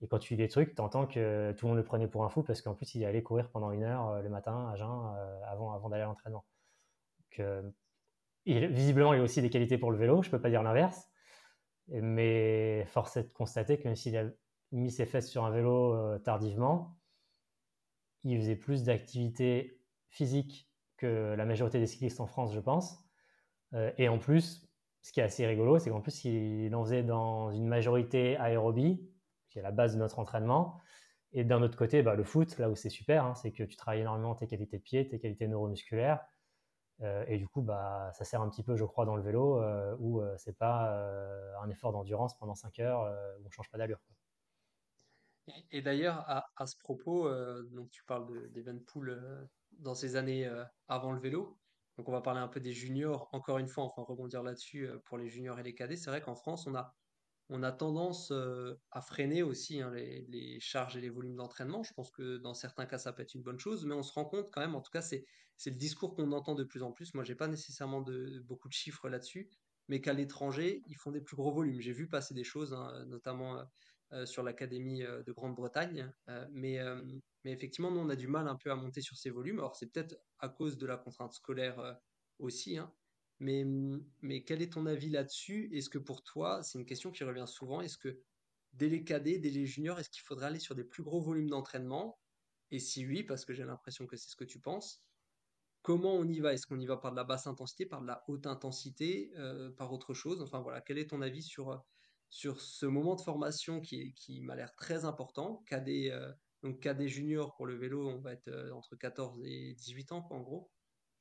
Et quand tu lis des trucs, tu entends que tout le monde le prenait pour un fou parce qu'en plus, il allait courir pendant une heure euh, le matin à jeun euh, avant, d'aller à l'entraînement. Euh, visiblement, il a aussi des qualités pour le vélo, je ne peux pas dire l'inverse. Mais force est de constater que même s'il a mis ses fesses sur un vélo tardivement, il faisait plus d'activité physique que la majorité des cyclistes en France, je pense. et en plus, ce qui est assez rigolo, c'est qu'en plus, il en faisait dans une majorité aérobie, qui est la base de notre entraînement. Et d'un autre côté, bah, le foot, là où c'est super, hein, c'est que tu travailles énormément tes qualités de pied, tes qualités neuromusculaires. Euh, et du coup, bah, ça sert un petit peu, je crois, dans le vélo, euh, où euh, c'est pas un effort d'endurance pendant 5 heures, où on change pas d'allure. Et, d'ailleurs, à, ce propos, donc tu parles d'Evenpool dans ces années avant le vélo. Donc on va parler un peu des juniors, encore une fois, enfin rebondir là-dessus pour les juniors et les cadets. C'est vrai qu'en France, on a on a tendance à freiner aussi hein, les, charges et les volumes d'entraînement. Je pense que dans certains cas, ça peut être une bonne chose, mais on se rend compte quand même, en tout cas, c'est, le discours qu'on entend de plus en plus. Moi, j'ai pas nécessairement de, beaucoup de chiffres là-dessus, mais qu'à l'étranger, ils font des plus gros volumes. J'ai vu passer des choses, hein, notamment sur l'Académie de Grande-Bretagne, mais, mais effectivement, nous, on a du mal un peu à monter sur ces volumes. Alors, c'est peut-être à cause de la contrainte scolaire aussi, hein, mais, mais quel est ton avis là-dessus? Est-ce que pour toi, c'est une question qui revient souvent, est-ce que dès les cadets, dès les juniors, est-ce qu'il faudrait aller sur des plus gros volumes d'entraînement? Et si oui, parce que j'ai l'impression que c'est ce que tu penses, comment on y va? Est-ce qu'on y va par de la basse intensité, par de la haute intensité, euh, par autre chose? Enfin voilà, quel est ton avis sur, sur ce moment de formation qui, m'a l'air très important Cadet, euh, junior pour le vélo, on va être euh, entre 14 et 18 ans, en gros.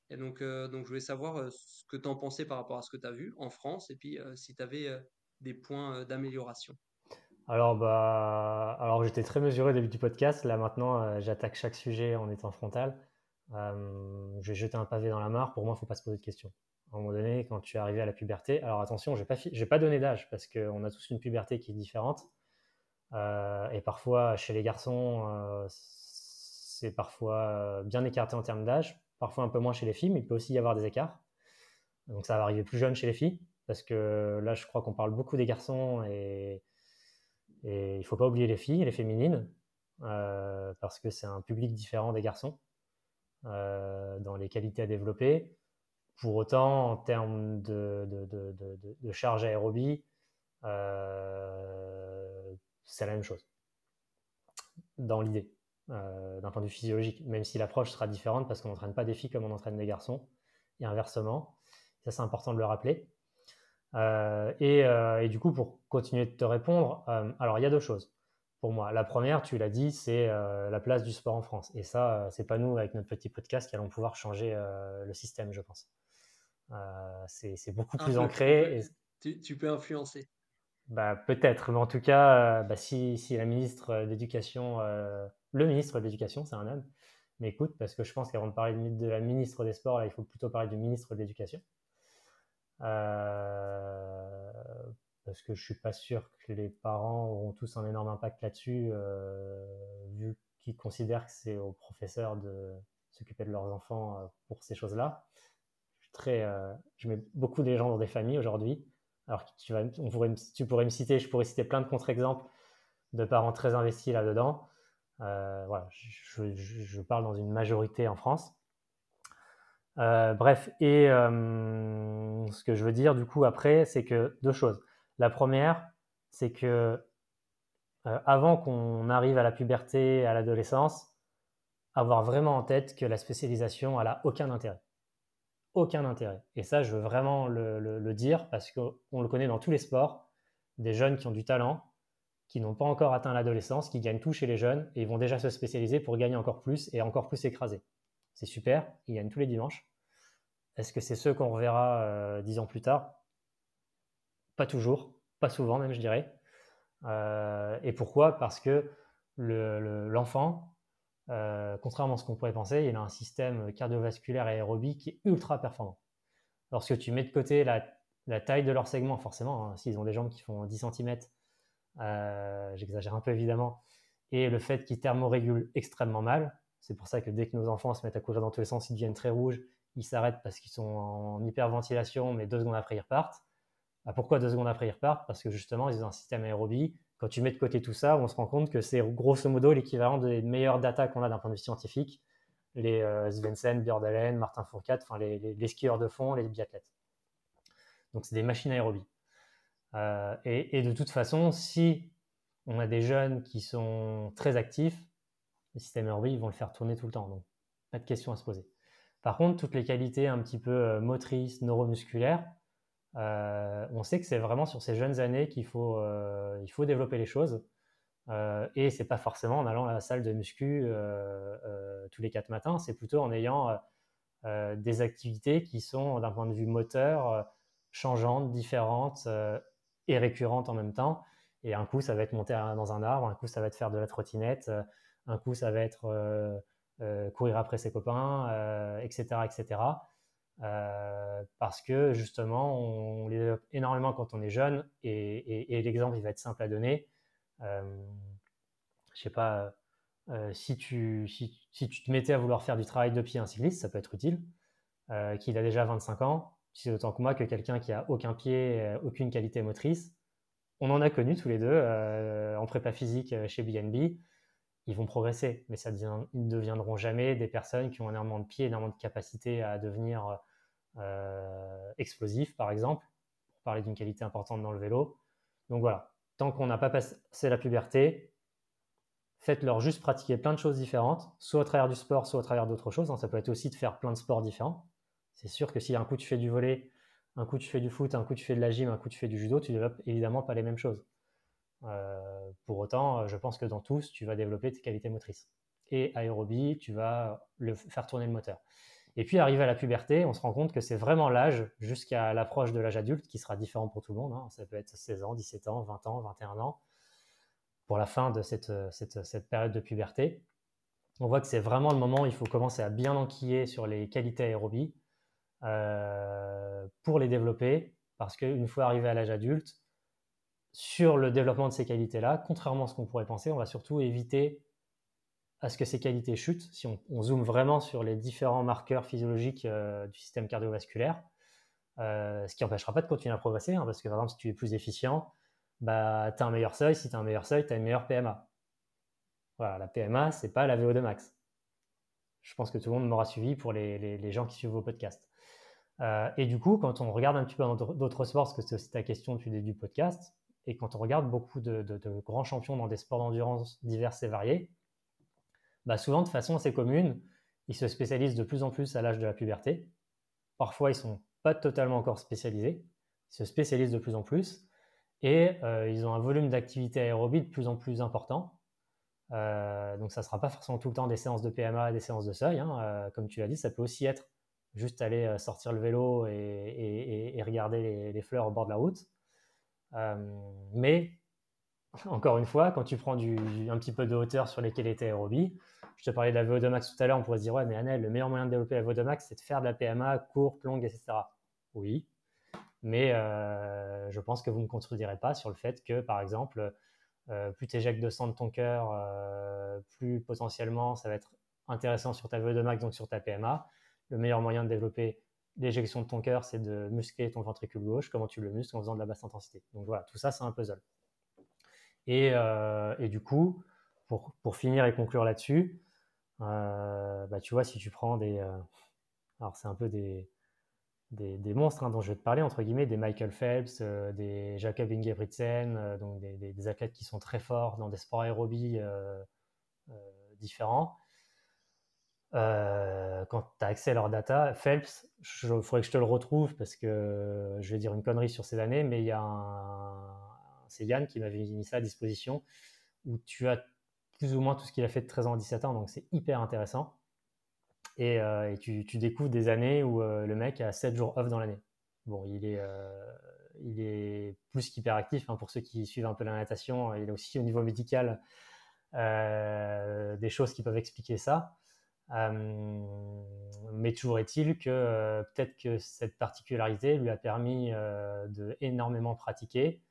Et donc, euh, je voulais savoir euh, ce que tu en pensais par rapport à ce que tu as vu en France et puis si tu avais des points d'amélioration. Alors, bah, alors j'étais très mesuré au début du podcast. Là, maintenant, j'attaque chaque sujet en étant frontal. je vais jeter un pavé dans la mare. Pour moi, il ne faut pas se poser de questions. À un moment donné, quand tu es arrivé à la puberté, alors attention, je n'ai pas, pas donné d'âge parce qu'on a tous une puberté qui est différente. et parfois, chez les garçons, c'est parfois bien écarté en termes d'âge, parfois un peu moins chez les filles, mais il peut aussi y avoir des écarts. Donc ça va arriver plus jeune chez les filles, parce que là, je crois qu'on parle beaucoup des garçons et, et il ne faut pas oublier les filles, les féminines, parce que c'est un public différent des garçons dans les qualités à développer. Pour autant, en termes de, charge aérobie, euh, c'est la même chose dans l'idée, euh, d'un point de vue physiologique, même si l'approche sera différente parce qu'on n'entraîne pas des filles comme on entraîne des garçons, et inversement. Ça, c'est important de le rappeler. Euh, et, du coup, pour continuer de te répondre, alors il y a deux choses pour moi. La première, tu l'as dit, c'est la place du sport en France. Et ça, c'est pas nous, avec notre petit podcast, qui allons pouvoir changer le système, je pense. Euh, c'est beaucoup plus ancré. Tu, peux influencer. Bah, Peut-être, mais en tout cas, euh, bah, si, si, la ministre d'éducation, euh, le ministre de l'éducation, c'est un homme, mais écoute, parce que je pense qu'avant de parler de, la ministre des Sports, là, il faut plutôt parler du ministre de l'Éducation. parce que je suis pas sûr que les parents auront tous un énorme impact là-dessus, vu qu'ils considèrent que c'est aux professeurs de s'occuper de leurs enfants pour ces choses-là très, euh, je mets beaucoup des gens dans des familles aujourd'hui. Alors tu, vas, on pourrait, tu pourrais me citer, je pourrais citer plein de contre-exemples de parents très investis là-dedans. Euh, voilà, je, parle dans une majorité en France. Euh, bref, et ce que je veux dire du coup après, c'est que deux choses. La première, c'est que avant qu'on arrive à la puberté, à l'adolescence, avoir vraiment en tête que la spécialisation, elle a aucun intérêt aucun intérêt. Et ça, je veux vraiment le, dire parce qu'on le connaît dans tous les sports, des jeunes qui ont du talent, qui n'ont pas encore atteint l'adolescence, qui gagnent tout chez les jeunes et ils vont déjà se spécialiser pour gagner encore plus et encore plus écraser. C'est super, ils gagnent tous les dimanches. Est-ce que c'est ceux qu'on reverra euh, dix ans plus tard? Pas toujours, pas souvent même, je dirais. Euh, et pourquoi? Parce que l'enfant, euh, contrairement à ce qu'on pourrait penser, il a un système cardiovasculaire et aérobie qui est ultra performant. Lorsque tu mets de côté la, taille de leur segment, forcément, hein, s'ils ont des jambes qui font 10 cm, euh, j'exagère un peu évidemment, et le fait qu'ils thermorégulent extrêmement mal, c'est pour ça que dès que nos enfants se mettent à courir dans tous les sens, ils deviennent très rouges, ils s'arrêtent parce qu'ils sont en hyperventilation, mais deux secondes après ils repartent. Bah, pourquoi deux secondes après ils repartent? Parce que justement, ils ont un système aérobie quand tu mets de côté tout ça, on se rend compte que c'est grosso modo l'équivalent des meilleures data qu'on a d'un point de vue scientifique. Les euh, Svensson, Björn Martin Fourcade, enfin les, skieurs de fond, les biathlètes. Donc c'est des machines aérobies. Euh, et, de toute façon, si on a des jeunes qui sont très actifs, les systèmes aérobies vont le faire tourner tout le temps. Donc pas de question à se poser. Par contre, toutes les qualités un petit peu euh, motrices, neuromusculaires, euh, on sait que c'est vraiment sur ces jeunes années qu'il faut, euh, il faut développer les choses. Euh, et c'est pas forcément en allant à la salle de muscu tous les quatre matins, c'est plutôt en ayant des activités qui sont d'un point de vue moteur changeantes, différentes et récurrentes en même temps. Et un coup, ça va être monter dans un arbre, un coup, ça va être faire de la trottinette, un coup, ça va être courir après ses copains, etc., etc. Euh, parce que justement, on les développe énormément quand on est jeune et, l'exemple, il va être simple à donner. Euh, je sais pas, euh, si, tu, si, tu te mettais à vouloir faire du travail de pied un cycliste, ça peut être utile, euh, qu'il a déjà 25 ans, c'est autant que moi que quelqu'un qui a aucun pied, aucune qualité motrice. On en a connu tous les deux en prépa physique chez BNB ils vont progresser, mais ça ils ne deviendront jamais des personnes qui ont énormément de pieds, énormément de capacité à devenir euh, explosifs, par exemple, pour parler d'une qualité importante dans le vélo. Donc voilà, tant qu'on n'a pas passé la puberté, faites-leur juste pratiquer plein de choses différentes, soit au travers du sport, soit au travers d'autres choses. Hein. Ça peut être aussi de faire plein de sports différents. C'est sûr que si un coup tu fais du volet, un coup tu fais du foot, un coup tu fais de la gym, un coup tu fais du judo, tu développes évidemment pas les mêmes choses. Euh, pour autant, je pense que dans tous, tu vas développer tes qualités motrices. Et aérobie, tu vas le, faire tourner le moteur. Et puis, arrivé à la puberté, on se rend compte que c'est vraiment l'âge, jusqu'à l'approche de l'âge adulte, qui sera différent pour tout le monde. Hein. Ça peut être 16 ans, 17 ans, 20 ans, 21 ans, pour la fin de cette, cette, période de puberté. On voit que c'est vraiment le moment où il faut commencer à bien enquiller sur les qualités aérobies euh, pour les développer, parce qu'une fois arrivé à l'âge adulte, sur le développement de ces qualités-là, contrairement à ce qu'on pourrait penser, on va surtout éviter à ce que ces qualités chutent. Si on, zoome vraiment sur les différents marqueurs physiologiques euh, du système cardiovasculaire, euh, ce qui n'empêchera pas de continuer à progresser, hein, parce que par exemple, si tu es plus efficient, bah, tu as un meilleur seuil. Si tu as un meilleur seuil, tu as une meilleure PMA. Voilà, la PMA, c'est pas la VO2 max. Je pense que tout le monde m'aura suivi pour les, gens qui suivent vos podcasts. Euh, et du coup, quand on regarde un petit peu d'autres sports, parce que c'est aussi ta question du début du podcast, et quand on regarde beaucoup de, grands champions dans des sports d'endurance divers et variés, bah souvent de façon assez commune, ils se spécialisent de plus en plus à l'âge de la puberté. Parfois, ils sont pas totalement encore spécialisés, ils se spécialisent de plus en plus et euh, ils ont un volume d'activité aérobie de plus en plus important. Euh, donc, ça ne sera pas forcément tout le temps des séances de PMA des séances de seuil. Hein. Euh, comme tu l'as dit, ça peut aussi être juste aller sortir le vélo et, regarder les, fleurs au bord de la route. Mais encore une fois, quand tu prends un petit peu de hauteur sur les qualités aérobie, je te parlais de la VO2 max tout à l'heure, on pourrait se dire, ouais, mais Annel, le meilleur moyen de développer la VO2 max, c'est de faire de la PMA courte, longue, etc. Oui, mais euh, je pense que vous ne me contredirez pas sur le fait que, par exemple, euh, plus tu éjectes de sang de ton cœur, euh, plus potentiellement ça va être intéressant sur ta VO2 max, donc sur ta PMA. Le meilleur moyen de développer l'éjection de ton cœur, c'est de muscler ton ventricule gauche. Comment tu le muscles en faisant de la basse intensité. Donc voilà, tout ça, c'est un puzzle. Et, et du coup, pour, finir et conclure là-dessus, euh, bah, tu vois, si tu prends des. Euh, alors, c'est un peu des, monstres hein, dont je vais te parler, entre guillemets, des Michael Phelps, euh, des Jacob Ingebrigtsen, donc des, des, athlètes qui sont très forts dans des sports aérobies différents. Quand tu as accès à leurs data, Phelps, il faudrait que je te le retrouve parce que je vais dire une connerie sur ces années, mais il y a un. C'est Yann qui m'avait mis ça à disposition où tu as plus ou moins tout ce qu'il a fait de 13 ans à 17 ans, donc c'est hyper intéressant. Et, euh, tu, découvres des années où euh, le mec a 7 jours off dans l'année. Bon, il est, euh, il est plus qu'hyperactif, hein, pour ceux qui suivent un peu la natation, il a aussi au niveau médical des choses qui peuvent expliquer ça. Mais toujours est-il que peut-être que cette particularité lui a permis de énormément pratiquer,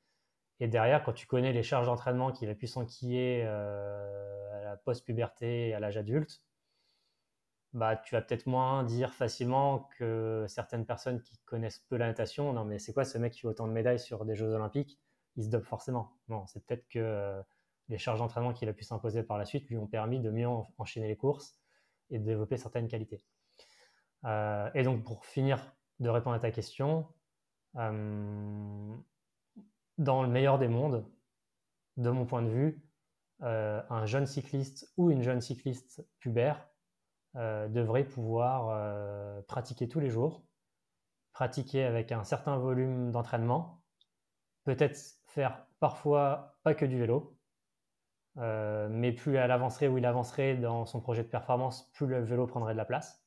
et derrière, quand tu connais les charges d'entraînement qu'il a pu s'enquiller euh, à la post-puberté à l'âge adulte, bah, tu vas peut-être moins dire facilement que certaines personnes qui connaissent peu la natation, non mais c'est quoi ce mec qui a autant de médailles sur des Jeux Olympiques? Il se dope forcément. Non, c'est peut-être que euh, les charges d'entraînement qu'il a pu s'imposer par la suite lui ont permis de mieux enchaîner les courses et de développer certaines qualités. Euh, et donc pour finir de répondre à ta question, dans le meilleur des mondes, de mon point de vue, euh, un jeune cycliste ou une jeune cycliste pubère euh, devrait pouvoir euh, pratiquer tous les jours, pratiquer avec un certain volume d'entraînement, peut-être faire parfois pas que du vélo, mais plus elle avancerait ou il avancerait dans son projet de performance, plus le vélo prendrait de la place.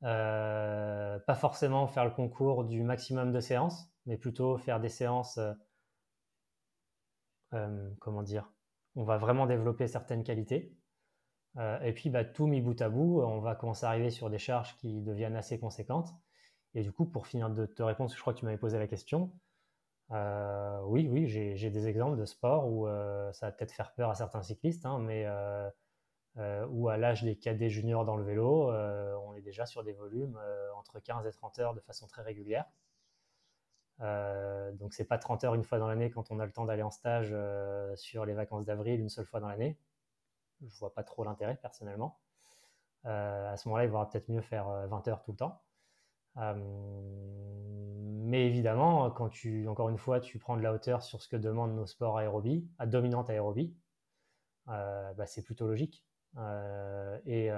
pas forcément faire le concours du maximum de séances, mais plutôt faire des séances, euh, euh, comment dire, on va vraiment développer certaines qualités. Euh, et puis, bah, tout mis bout à bout, on va commencer à arriver sur des charges qui deviennent assez conséquentes. Et du coup, pour finir de te répondre, je crois que tu m'avais posé la question, oui, oui, j'ai des exemples de sports où ça va peut-être faire peur à certains cyclistes, hein, mais où à l'âge des cadets juniors dans le vélo, on est déjà sur des volumes entre 15 et 30 heures de façon très régulière. Euh, donc c'est pas 30 heures une fois dans l'année quand on a le temps d'aller en stage euh, sur les vacances d'avril une seule fois dans l'année. Je vois pas trop l'intérêt personnellement. Euh, à ce moment-là, il vaudra peut-être mieux faire 20 heures tout le temps. Mais évidemment, quand tu, encore une fois, tu prends de la hauteur sur ce que demandent nos sports aérobie, à dominante aérobie, bah, c'est plutôt logique. Et,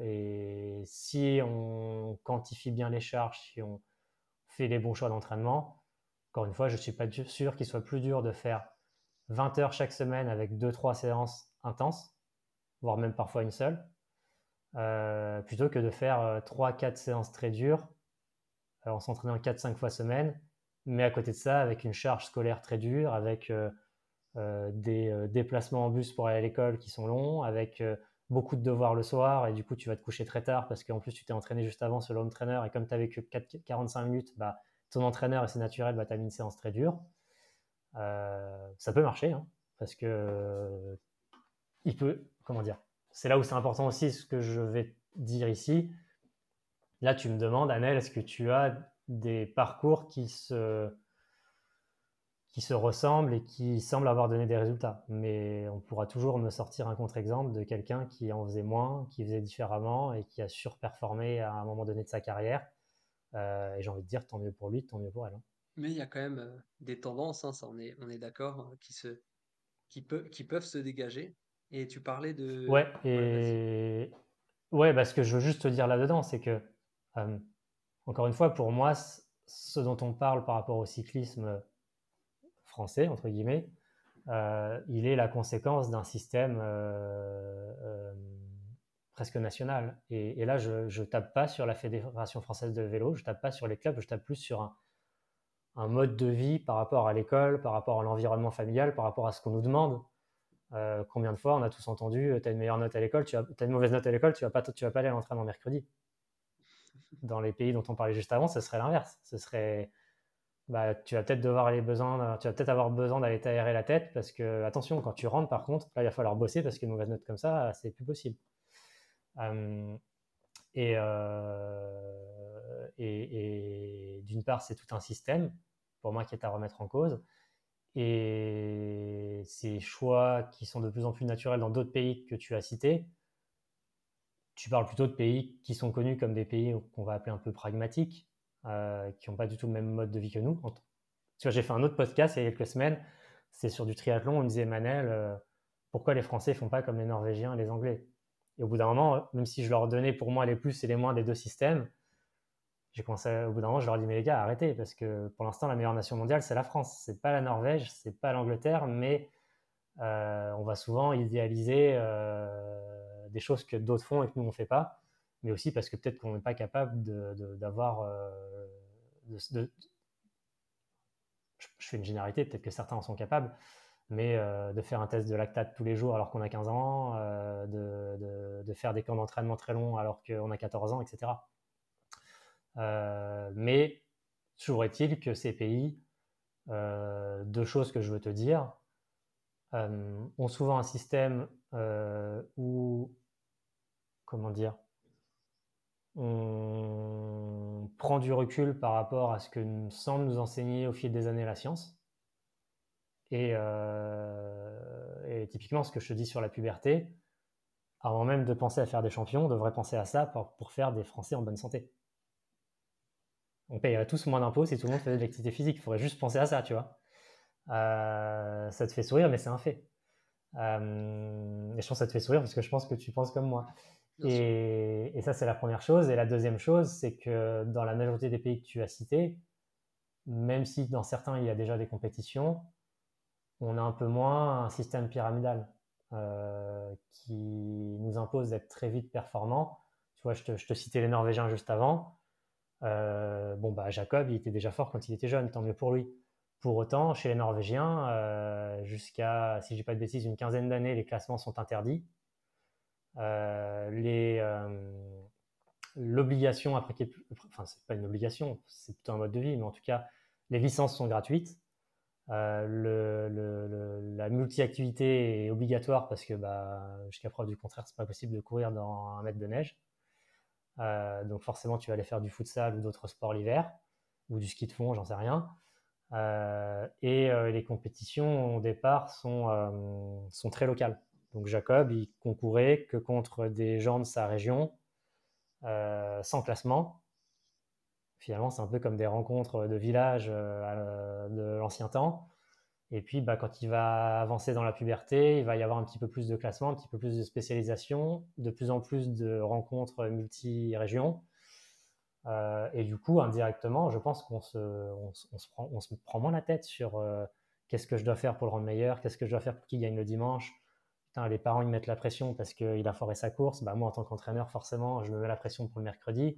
et, si on quantifie bien les charges, si on, fait les bons choix d'entraînement. Encore une fois, je ne suis pas sûr qu'il soit plus dur de faire 20 heures chaque semaine avec 2-3 séances intenses, voire même parfois une seule, euh, plutôt que de faire 3-4 euh, séances très dures euh, en s'entraînant 4-5 fois semaine, mais à côté de ça, avec une charge scolaire très dure, avec des déplacements en bus pour aller à l'école qui sont longs, avec beaucoup de devoirs le soir et du coup tu vas te coucher très tard parce qu'en plus tu t'es entraîné juste avant sur le trainer et comme tu avais que 45 minutes, bah, ton entraîneur et c'est naturel, bah, tu mis une séance très dure. ça peut marcher, hein, parce que il peut, comment dire, c'est là où c'est important aussi ce que je vais dire ici. Là, tu me demandes, Annelle, est-ce que tu as des parcours qui se, qui se ressemblent et qui semblent avoir donné des résultats? Mais on pourra toujours me sortir un contre-exemple de quelqu'un qui en faisait moins, qui faisait différemment et qui a surperformé à un moment donné de sa carrière. Euh, et j'ai envie de dire, tant mieux pour lui, tant mieux pour elle. Hein. Mais il y a quand même euh, des tendances, hein, ça on est, on est d'accord, hein, qui, se, qui, peut, qui peuvent se dégager. Et tu parlais de... Ouais, et... Ouais, bah, ce que je veux juste te dire là-dedans, c'est que, euh, encore une fois, pour moi, ce dont on parle par rapport au cyclisme français, entre guillemets, euh, il est la conséquence d'un système euh, presque national. Et, là, je ne tape pas sur la Fédération française de vélo, je tape pas sur les clubs, je tape plus sur un, mode de vie par rapport à l'école, par rapport à l'environnement familial, par rapport à ce qu'on nous demande. combien de fois on a tous entendu, tu as une meilleure note à l'école, tu as, une mauvaise note à l'école, tu vas pas, tu vas pas aller à l'entraînement mercredi. Dans les pays dont on parlait juste avant, ce serait l'inverse. Ce serait bah, tu vas peut-être devoir aller besoin, tu vas peut-être avoir besoin d'aller t'aérer la tête parce que attention, quand tu rentres, par contre, là, il va falloir bosser parce qu'une mauvaise note comme ça, c'est plus possible. Euh, et, d'une part, c'est tout un système pour moi qui est à remettre en cause. Et ces choix qui sont de plus en plus naturels dans d'autres pays que tu as cités, tu parles plutôt de pays qui sont connus comme des pays qu'on va appeler un peu pragmatiques, euh, qui n'ont pas du tout le même mode de vie que nous. Tu vois, j'ai fait un autre podcast il y a quelques semaines, c'est sur du triathlon. On me disait, Manel, euh, pourquoi les Français font pas comme les Norvégiens et les Anglais? Et au bout d'un moment, même si je leur donnais pour moi les plus et les moins des deux systèmes, j'ai commencé, au bout d'un moment, je leur dis, mais les gars, arrêtez, parce que pour l'instant, la meilleure nation mondiale, c'est la France. C'est pas la Norvège, c'est pas l'Angleterre, mais euh, on va souvent idéaliser des choses que d'autres font et que nous, on fait pas mais aussi parce que peut-être qu'on n'est pas capable d'avoir. Euh, je fais une généralité, peut-être que certains en sont capables, mais euh, de faire un test de lactate tous les jours alors qu'on a 15 ans, euh, de, de, faire des camps d'entraînement très longs alors qu'on a 14 ans, etc. mais toujours est-il que ces pays, deux choses que je veux te dire, ont souvent un système où, comment dire, on prend du recul par rapport à ce que semble nous enseigner au fil des années la science. Euh, et, typiquement, ce que je te dis sur la puberté, avant même de penser à faire des champions, on devrait penser à ça pour, faire des Français en bonne santé. On payerait tous moins d'impôts si tout le monde faisait de l'activité physique. Il faudrait juste penser à ça, tu vois. Euh, ça te fait sourire, mais c'est un fait. Euh, et je pense que ça te fait sourire parce que je pense que tu penses comme moi. Et, ça, c'est la première chose. Et la deuxième chose, c'est que dans la majorité des pays que tu as cités, même si dans certains il y a déjà des compétitions, on a un peu moins un système pyramidal euh, qui nous impose d'être très vite performant. Tu vois, je te, citais les Norvégiens juste avant. Euh, bon, bah, Jacob, il était déjà fort quand il était jeune, tant mieux pour lui. Pour autant, chez les Norvégiens, euh, jusqu'à, si je dis pas de bêtises, une quinzaine d'années, les classements sont interdits. Euh, euh, l'obligation après enfin c'est pas une obligation, c'est plutôt un mode de vie, mais en tout cas les licences sont gratuites. Euh, la multi-activité est obligatoire parce que bah, jusqu'à preuve du contraire, c'est pas possible de courir dans un mètre de neige. donc forcément, tu vas aller faire du futsal ou d'autres sports l'hiver, ou du ski de fond, j'en sais rien. et les compétitions au départ sont, sont très locales. Donc Jacob, il concourait que contre des gens de sa région, euh, sans classement. Finalement, c'est un peu comme des rencontres de village euh, de l'ancien temps. Et puis, bah, quand il va avancer dans la puberté, il va y avoir un petit peu plus de classement, un petit peu plus de spécialisation, de plus en plus de rencontres multi-régions. Euh, et du coup, indirectement, je pense qu'on se, se, prend, on se prend moins la tête sur qu'est-ce que je dois faire pour le rendre meilleur, qu'est-ce que je dois faire pour qu'il gagne le dimanche, les parents ils mettent la pression parce qu'il a foré sa course. Bah, moi, en tant qu'entraîneur, forcément, je me mets la pression pour le mercredi.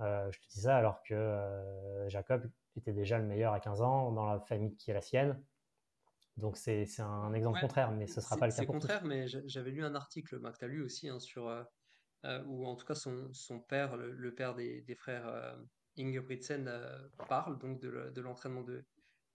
Euh, je te dis ça alors que euh, Jacob était déjà le meilleur à 15 ans dans la famille qui est la sienne. Donc c'est un exemple contraire, mais ce ne sera pas le cas C'est contraire, mais j'avais lu un article que tu as lu aussi hein, sur, euh, où en tout cas son, son père, le, père des, des frères Ingebrigtsen, parle donc de l'entraînement de,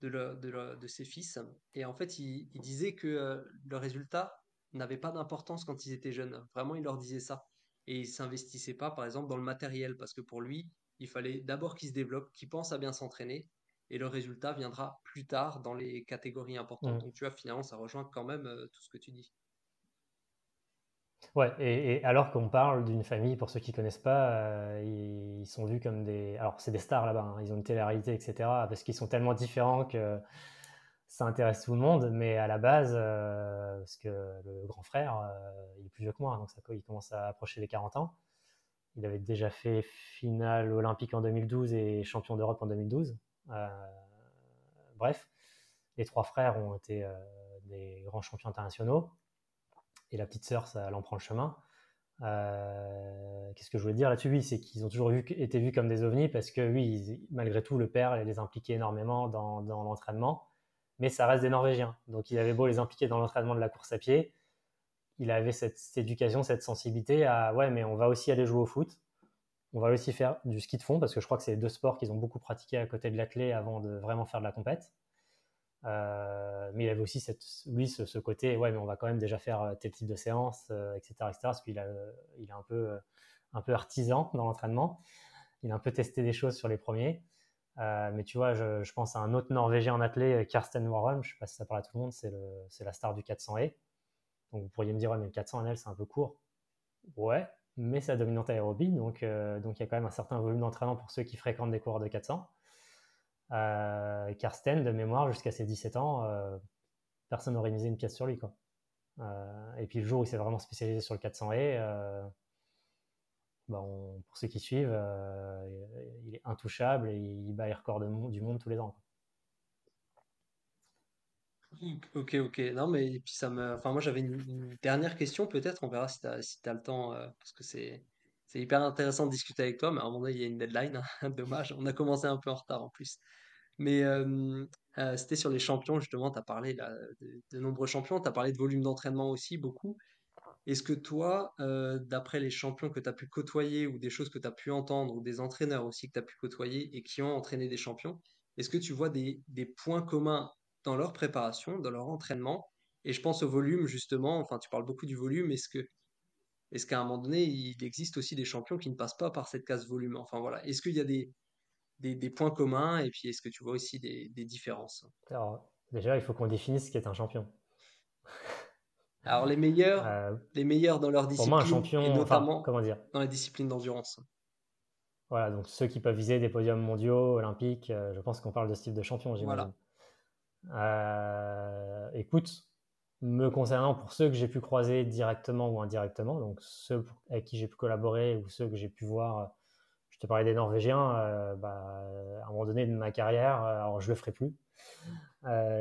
de, ses fils. Et en fait, il, disait que le résultat n'avait pas d'importance quand ils étaient jeunes. Vraiment, il leur disait ça. Et il s'investissait pas, par exemple, dans le matériel, parce que pour lui, il fallait d'abord qu'ils se développent, qu'ils pensent à bien s'entraîner, et le résultat viendra plus tard dans les catégories importantes. Donc tu vois, finalement, ça rejoint quand même euh, tout ce que tu dis. Ouais, et, alors qu'on parle d'une famille, pour ceux qui connaissent pas, euh, ils, sont vus comme des. Alors, c'est des stars là-bas, hein, ils ont une télé-réalité, etc., parce qu'ils sont tellement différents que ça intéresse tout le monde, mais à la base, euh, parce que le grand frère, il est plus vieux que moi, donc ça, il commence à approcher les 40 ans. Il avait déjà fait finale olympique en 2012 et champion d'Europe en 2012. Euh, bref, les trois frères ont été euh, des grands champions internationaux. Et la petite sœur, ça, elle en prend le chemin. Euh, qu'est-ce que je voulais dire là-dessus? Oui, c'est qu'ils ont toujours été vus comme des ovnis parce que, oui, malgré tout, le père les impliquait énormément dans, l'entraînement, mais ça reste des Norvégiens. Donc, il avait beau les impliquer dans l'entraînement de la course à pied, il avait cette, éducation, cette sensibilité à ouais, mais on va aussi aller jouer au foot, on va aussi faire du ski de fond parce que je crois que c'est deux sports qu'ils ont beaucoup pratiqué à côté de l'athlète avant de vraiment faire de la compète. Euh, mais il avait aussi cette, lui ce, côté, ouais, mais on va quand même déjà faire euh, tel type de séance, etc., euh, etc., parce qu'il a, il est un peu, un peu artisan dans l'entraînement. Il a un peu testé des choses sur les premiers. Mais tu vois, je, pense à un autre Norvégien en athlète, Karsten Warholm, je ne sais pas si ça parle à tout le monde, c'est, la star du 400 et. Donc vous pourriez me dire, ouais, mais le 400 NL, c'est un peu court. Ouais, mais c'est la dominante aérobie, donc euh, donc il y a quand même un certain volume d'entraînement pour ceux qui fréquentent des coureurs de 400. Euh, Karsten, de mémoire, jusqu'à ses 17 ans, euh, personne n'aurait misé une pièce sur lui. Quoi. Euh, et puis le jour où il s'est vraiment spécialisé sur le 400 et, bon, pour ceux qui suivent, il est intouchable et il bat les records du monde tous les ans. Ok, ok. Non, mais puis ça me. Enfin, moi, j'avais une, dernière question, peut-être. On verra si tu as, si le temps, euh, parce que c'est hyper intéressant de discuter avec toi, mais à un moment donné, il y a une deadline. hein, Dommage. On a commencé un peu en retard en plus. Mais euh, euh, c'était sur les champions, justement. Tu as parlé de, de nombreux champions. Tu as parlé de volume d'entraînement aussi, beaucoup. Est-ce que toi, d'après les champions que tu as pu côtoyer ou des choses que tu as pu entendre ou des entraîneurs aussi que tu as pu côtoyer et qui ont entraîné des champions, est-ce que tu vois des, des points communs dans leur préparation, dans leur entraînement? Et je pense au volume, justement. Enfin, tu parles beaucoup du volume. Est-ce que, est-ce qu'à un moment donné, il existe aussi des champions qui ne passent pas par cette case volume? Enfin, voilà. Est-ce qu'il y a des, des, points communs et puis est-ce que tu vois aussi des, différences? Alors, déjà, il faut qu'on définisse ce qu'est un champion. Alors, les meilleurs, euh, les meilleurs dans leur discipline, un champion, et notamment comment dire dans la discipline d'endurance. Voilà, donc ceux qui peuvent viser des podiums mondiaux, olympiques, euh, je pense qu'on parle de ce type de champion, j'imagine. Voilà. Euh, écoute, me concernant pour ceux que j'ai pu croiser directement ou indirectement, donc ceux avec qui j'ai pu collaborer ou ceux que j'ai pu voir, je te parlais des Norvégiens, bah, à un moment donné de ma carrière, alors je le ferai plus,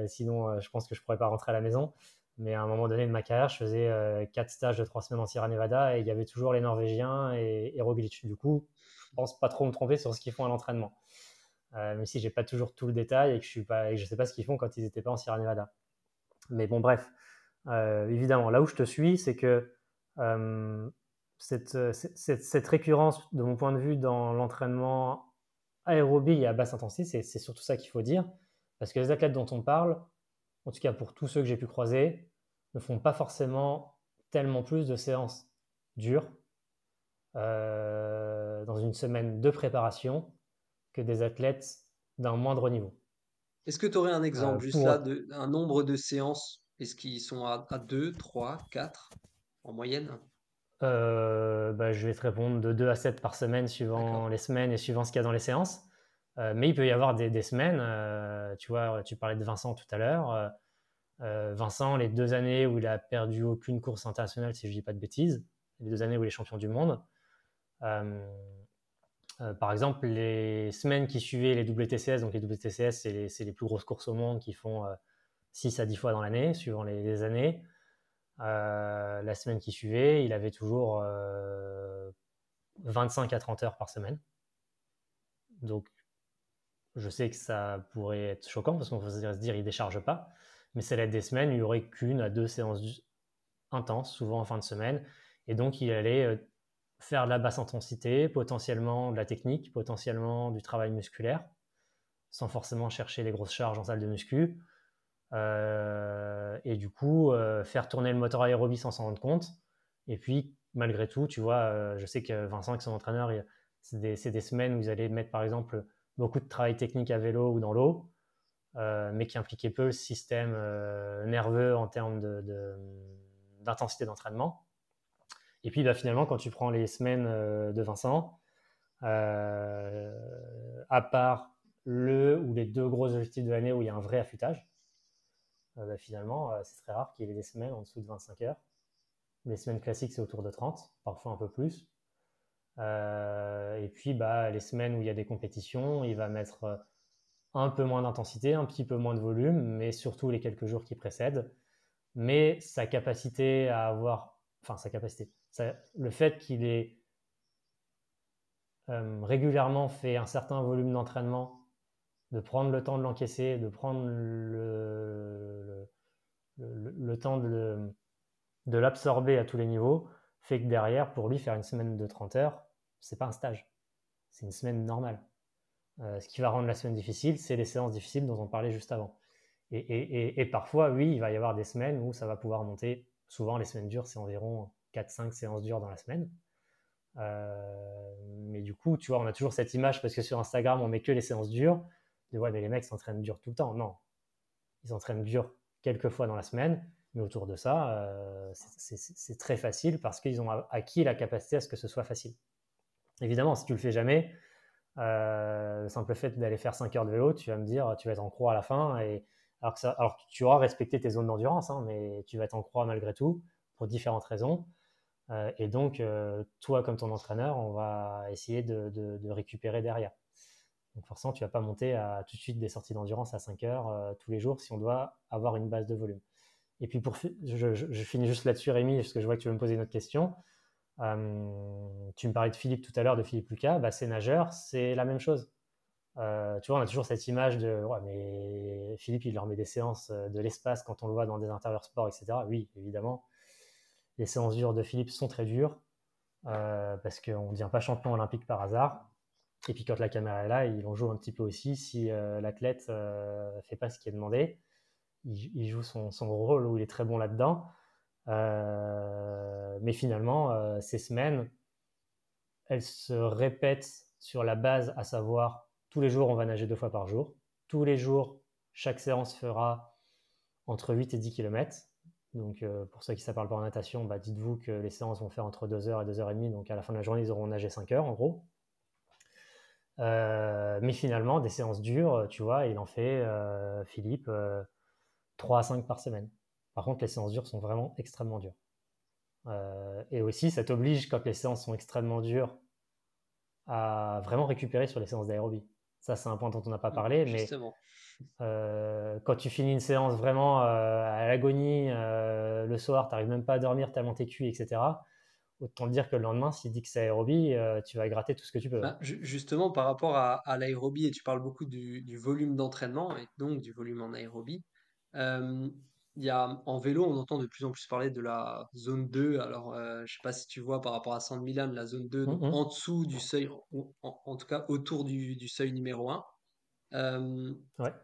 sinon je pense que je pourrais pas rentrer à la maison, mais à un moment donné de ma carrière, je faisais quatre stages de trois semaines en Sierra Nevada et il y avait toujours les Norvégiens et, et Roglic. Du coup, je pense pas trop me tromper sur ce qu'ils font à l'entraînement. Euh, même si j'ai pas toujours tout le détail et que je suis sais pas ce qu'ils font quand ils n'étaient pas en Sierra Nevada. Mais bon, bref, euh, évidemment, là où je te suis, c'est que euh, cette, cette, récurrence, de mon point de vue, dans l'entraînement aérobie et à basse intensité, c'est surtout ça qu'il faut dire, parce que les athlètes dont on parle, en tout cas pour tous ceux que j'ai pu croiser, ne font pas forcément tellement plus de séances dures dans une semaine de préparation que des athlètes d'un moindre niveau. Est-ce que tu aurais un exemple, euh, juste là, de, un nombre de séances? Est-ce qu'ils sont à, 2, 3, 4 en moyenne? Euh, bah, Je vais te répondre de 2 à 7 par semaine, suivant les semaines et suivant ce qu'il y a dans les séances. Euh, mais il peut y avoir des, semaines, tu vois, tu parlais de Vincent tout à l'heure. Vincent, les deux années où il a perdu aucune course internationale, si je ne dis pas de bêtises, les deux années où il est champion du monde, euh, par exemple, les semaines qui suivaient les WTCS, donc les WTCS, c'est les, plus grosses courses au monde qui font 6 euh, à 10 fois dans l'année, suivant les, années. Euh, la semaine qui suivait, il avait toujours 25 à 30 heures par semaine. Donc, je sais que ça pourrait être choquant parce qu'on pourrait se dire il décharge pas, mais c'est des semaines il n'y aurait qu'une à deux séances intenses, souvent en fin de semaine, et donc il allait faire de la basse intensité, potentiellement de la technique, potentiellement du travail musculaire. sans forcément chercher les grosses charges en salle de muscu. et du coup, faire tourner le moteur aérobie sans s'en rendre compte. Et puis, malgré tout, tu vois, je sais que Vincent, qui est son entraîneur, c'est des, semaines où ils allaient mettre, par exemple, beaucoup de travail technique à vélo ou dans l'eau. Euh, mais qui impliquait peu le système euh, nerveux en termes d'intensité d'entraînement. Et puis bah, finalement, quand tu prends les semaines euh, de Vincent, à part le ou les deux gros objectifs de l'année où il y a un vrai affûtage, bah, finalement, c'est très rare qu'il y ait des semaines en dessous de 25 heures. Les semaines classiques, c'est autour de 30, parfois un peu plus. et puis, bah, les semaines où il y a des compétitions, il va mettre un peu moins d'intensité, un petit peu moins de volume, mais surtout les quelques jours qui précèdent. Mais sa capacité à avoir, enfin sa capacité, le fait qu'il ait euh, régulièrement fait un certain volume d'entraînement, de prendre le temps de l'encaisser, de prendre le, temps de, de l'absorber à tous les niveaux, fait que derrière, pour lui, faire une semaine de 30 heures, c'est pas un stage, c'est une semaine normale. Euh, ce qui va rendre la semaine difficile, c'est les séances difficiles dont on parlait juste avant. Et, parfois, oui, il va y avoir des semaines où ça va pouvoir monter. Souvent, les semaines dures, c'est environ 4-5 séances dures dans la semaine. Euh, mais du coup, tu vois, on a toujours cette image parce que sur Instagram, on met que les séances dures. De ouais, mais les mecs s'entraînent dur tout le temps. Non, ils s'entraînent dur quelques fois dans la semaine, mais autour de ça, euh, c'est très facile parce qu'ils ont acquis la capacité à ce que ce soit facile. Évidemment, si tu le fais jamais, euh, le simple fait d'aller faire 5 heures de vélo, tu vas me dire, tu vas être en croix à la fin. Alors, que tu auras respecté tes zones d'endurance, hein, mais tu vas être en croix malgré tout, pour différentes raisons. Euh, et donc, euh, toi, comme ton entraîneur, on va essayer de, récupérer derrière. Donc forcément, tu vas pas monter à tout de suite des sorties d'endurance à 5 heures tous les jours si on doit avoir une base de volume. Et puis, pour, je finis juste là-dessus, Rémi, parce que je vois que tu veux me poser une autre question. Euh, tu me parlais de Philippe tout à l'heure, de Philippe Lucas, bah, ces nageurs, c'est la même chose. Euh, tu vois, on a toujours cette image de mais Philippe, il leur met des séances euh, de l'espace quand on le voit dans des intérieurs sports, etc. Oui, évidemment, les séances dures de Philippe sont très dures parce qu'on ne devient pas champion olympique par hasard. Et puis quand la caméra est là, il en joue un petit peu aussi si l'athlète ne fait pas ce qui est demandé. Il, joue son, son, rôle où il est très bon là-dedans. Euh, mais finalement, euh, ces semaines, elles se répètent sur la base, à savoir tous les jours, on va nager deux fois par jour. Tous les jours, chaque séance fera entre 8 et 10 km. Donc, euh, pour ceux qui ne parle pas en natation, bah, dites-vous que les séances vont faire entre 2 h et 2 h 30 Donc, à la fin de la journée, ils auront nagé 5 heures, en gros. mais finalement, des séances dures, tu vois, il en fait, Philippe, 3 à 5 par semaine. Par contre, les séances dures sont vraiment extrêmement dures. Euh, et aussi, ça t'oblige, quand les séances sont extrêmement dures, à vraiment récupérer sur les séances d'aérobie. Ça, c'est un point dont on n'a pas parlé, mais euh, quand tu finis une séance vraiment euh, à l'agonie, le soir, tu n'arrives même pas à dormir tellement t'es cuit, etc. Autant te dire que le lendemain, s'il dit que c'est aérobie, tu vas gratter tout ce que tu peux. Bah, justement, par rapport à, l'aérobie, et tu parles beaucoup du, du volume d'entraînement, et donc du volume en aérobie, il y a, en vélo, on entend de plus en plus parler de la zone 2. Alors, euh, je sais pas si tu vois par rapport à San Milan, la zone 2, donc mmh en dessous du seuil, en, tout cas autour du, du seuil numéro 1. Euh,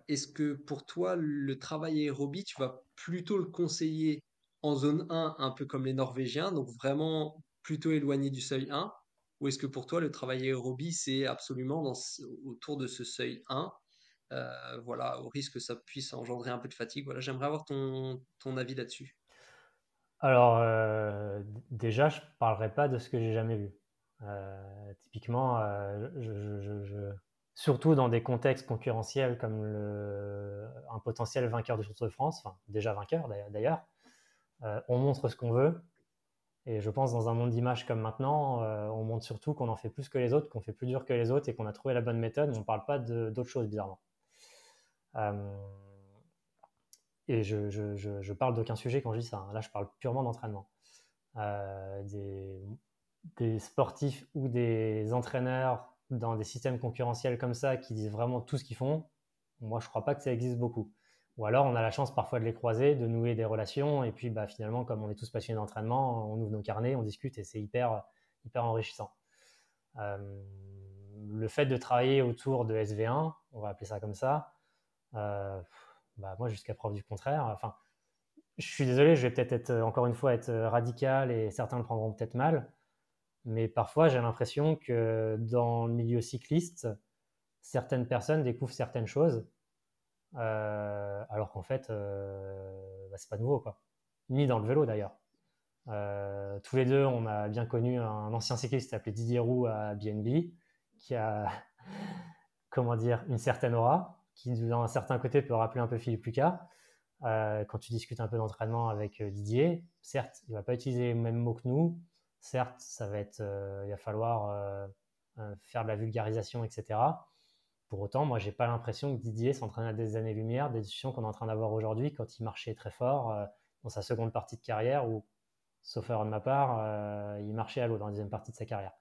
est-ce que pour toi, le travail aérobie, tu vas plutôt le conseiller en zone 1, un peu comme les Norvégiens, donc vraiment plutôt éloigné du seuil 1 Ou est-ce que pour toi, le travail aérobie, c'est absolument dans, autour de ce seuil 1 euh, voilà, au risque que ça puisse engendrer un peu de fatigue. Voilà, j'aimerais avoir ton, avis là-dessus. Alors, euh, déjà, je ne parlerai pas de ce que j'ai jamais vu. Euh, typiquement, surtout dans des contextes concurrentiels comme un potentiel vainqueur du Tour de France, déjà vainqueur d'ailleurs, on montre ce qu'on veut. Et je pense dans un monde d'image comme maintenant, on montre surtout qu'on en fait plus que les autres, qu'on fait plus dur que les autres et qu'on a trouvé la bonne méthode. On ne parle pas d'autres choses bizarrement. Euh, et je, je, je, parle d'aucun sujet quand je dis ça. Hein. Là, je parle purement d'entraînement. Euh, des, des, sportifs ou des entraîneurs dans des systèmes concurrentiels comme ça qui disent vraiment tout ce qu'ils font, moi, je crois pas que ça existe beaucoup. Ou alors, on a la chance parfois de les croiser, de nouer des relations, et puis bah, finalement, comme on est tous passionnés d'entraînement, on ouvre nos carnets, on discute, et c'est hyper, hyper enrichissant. Euh, le fait de travailler autour de SV1, on va appeler ça comme ça, bah, moi jusqu'à preuve du contraire, enfin, je suis désolé, je vais peut-être être, encore une fois être radical et certains le prendront peut-être mal, mais parfois j'ai l'impression que dans le milieu cycliste, certaines personnes découvrent certaines choses, euh, alors qu'en fait, bah, c'est pas nouveau, quoi. Ni dans le vélo d'ailleurs. Euh, tous les deux, on a bien connu un ancien cycliste appelé Didier Roux à BNB, qui a, comment dire, une certaine aura, qui d'un certain côté peut rappeler un peu Philippe Lucas. Euh, quand tu discutes un peu d'entraînement avec euh, Didier, certes, il va pas utiliser les mêmes mots que nous. Certes, ça va être, il va falloir faire de la vulgarisation, etc. Pour autant, moi, j'ai pas l'impression que Didier s'entraîne à des années-lumière des discussions qu'on est en train d'avoir aujourd'hui quand il marchait très fort dans sa seconde partie de carrière ou sauf erreur de ma part, euh, il marchait à l'eau dans la deuxième partie de sa carrière.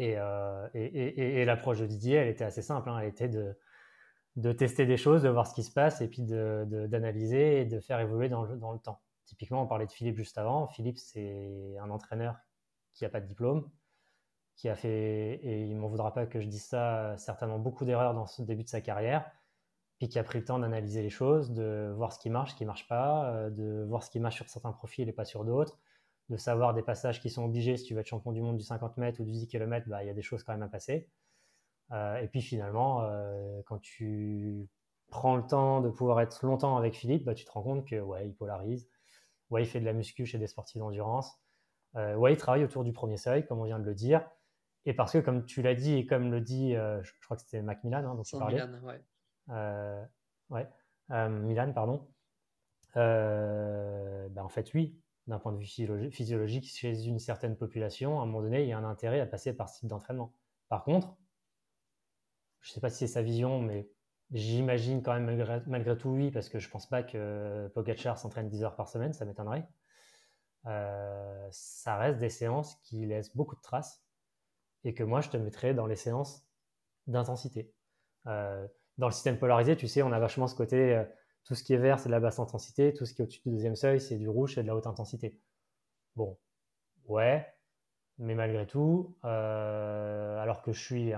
Euh, et, l'approche de Didier, elle était assez simple. Hein. elle était de, de, tester des choses, de voir ce qui se passe et puis d'analyser et de faire évoluer dans le, dans le, temps. Typiquement, on parlait de Philippe juste avant. Philippe, c'est un entraîneur qui n'a pas de diplôme, qui a fait, et il ne m'en voudra pas que je dise ça, certainement beaucoup d'erreurs dans ce début de sa carrière, puis qui a pris le temps d'analyser les choses, de voir ce qui marche, ce qui ne marche pas, euh, de voir ce qui marche sur certains profils et pas sur d'autres, de savoir des passages qui sont obligés, si tu veux être champion du monde du 50 mètres ou du 10 km, bah, il y a des choses quand même à passer. Euh, et puis finalement, euh, quand tu prends le temps de pouvoir être longtemps avec Philippe, bah, tu te rends compte que ouais, il polarise, ouais, il fait de la muscu chez des sportifs d'endurance, ouais, il travaille autour du premier seuil, comme on vient de le dire. Et parce que, comme tu l'as dit, et comme le dit, je, crois que c'était Macmillan, hein, dont tu parlais. ouais. Euh, ouais, euh, Milan, pardon. Euh, ben, en fait, oui, d'un point de vue physiologique, chez une certaine population, à un moment donné, il y a un intérêt à passer par ce type d'entraînement. Par contre, je ne sais pas si c'est sa vision, mais j'imagine quand même malgré, tout oui, parce que je ne pense pas que Pogacar s'entraîne 10 heures par semaine, ça m'étonnerait. ça reste des séances qui laissent beaucoup de traces et que moi, je te mettrais dans les séances d'intensité dans le système polarisé, tu sais, on a vachement ce côté, euh, tout ce qui est vert, c'est de la basse intensité, tout ce qui est au-dessus du deuxième seuil, c'est du rouge, c'est de la haute intensité. Bon, ouais, mais malgré tout, euh, alors que je suis,